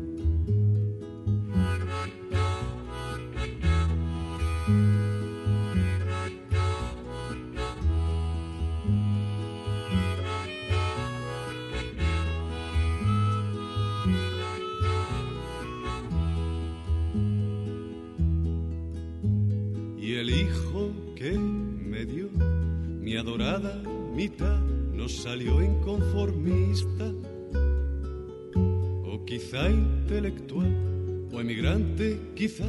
Emigrante quizá,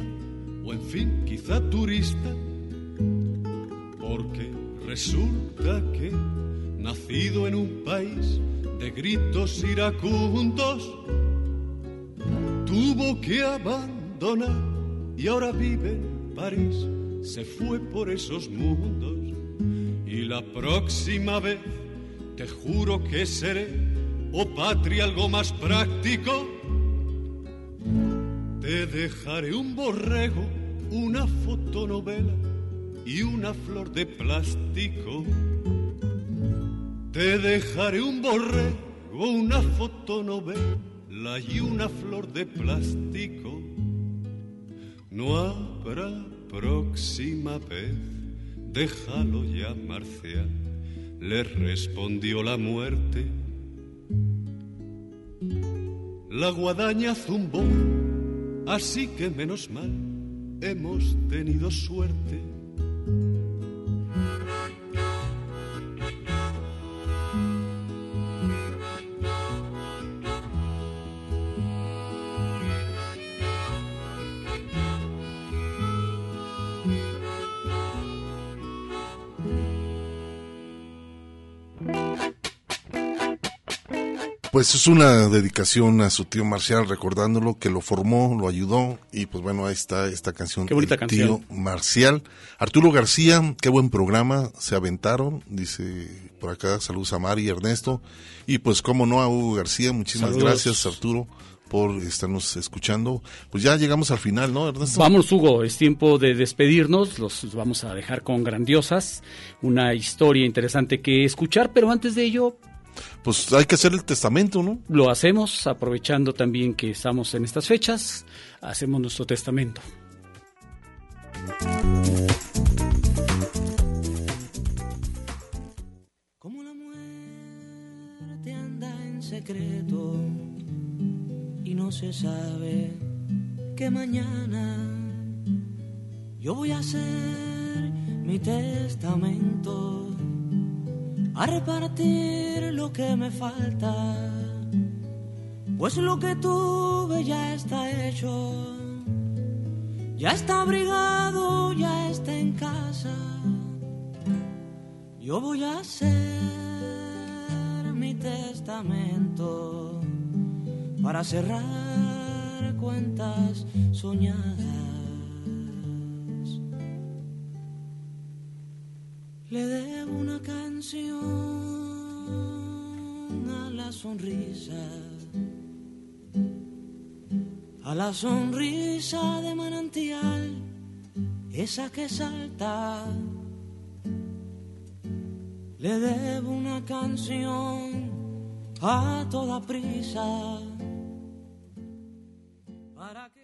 o en fin, quizá turista, porque resulta que, nacido en un país de gritos iracundos, tuvo que abandonar y ahora vive en París, se fue por esos mundos y la próxima vez te juro que seré, oh patria, algo más práctico. Te dejaré un borrego, una fotonovela y una flor de plástico. Te dejaré un borrego, una fotonovela y una flor de plástico. No habrá próxima vez, déjalo ya, Marcial le respondió la muerte. La guadaña zumbó, así que menos mal, hemos tenido suerte. Pues es una dedicación a su tío Marcial, recordándolo que lo formó, lo ayudó y pues bueno, ahí está esta canción. Qué bonita canción. Tío Marcial. Arturo García, qué buen programa, se aventaron, dice por acá, saludos a Mari y Ernesto. Y pues cómo no a Hugo García, muchísimas Saludos. gracias Arturo por estarnos escuchando. Pues ya llegamos al final, ¿no, Ernesto? Vamos, Hugo, es tiempo de despedirnos. Los vamos a dejar con grandiosas, una historia interesante que escuchar, pero antes de ello, Pues hay que hacer el testamento, ¿no? lo hacemos aprovechando también que estamos en estas fechas, hacemos nuestro testamento. te anda en secreto y no se sabe que mañana yo voy a hacer mi testamento, a repartir lo que me falta, pues lo que tuve ya está hecho, ya está abrigado, ya está en casa. Yo voy a hacer mi testamento para cerrar cuentas soñadas. Le debo una canción a la sonrisa, a la sonrisa de manantial, esa que salta. Le debo una canción a toda prisa. Para que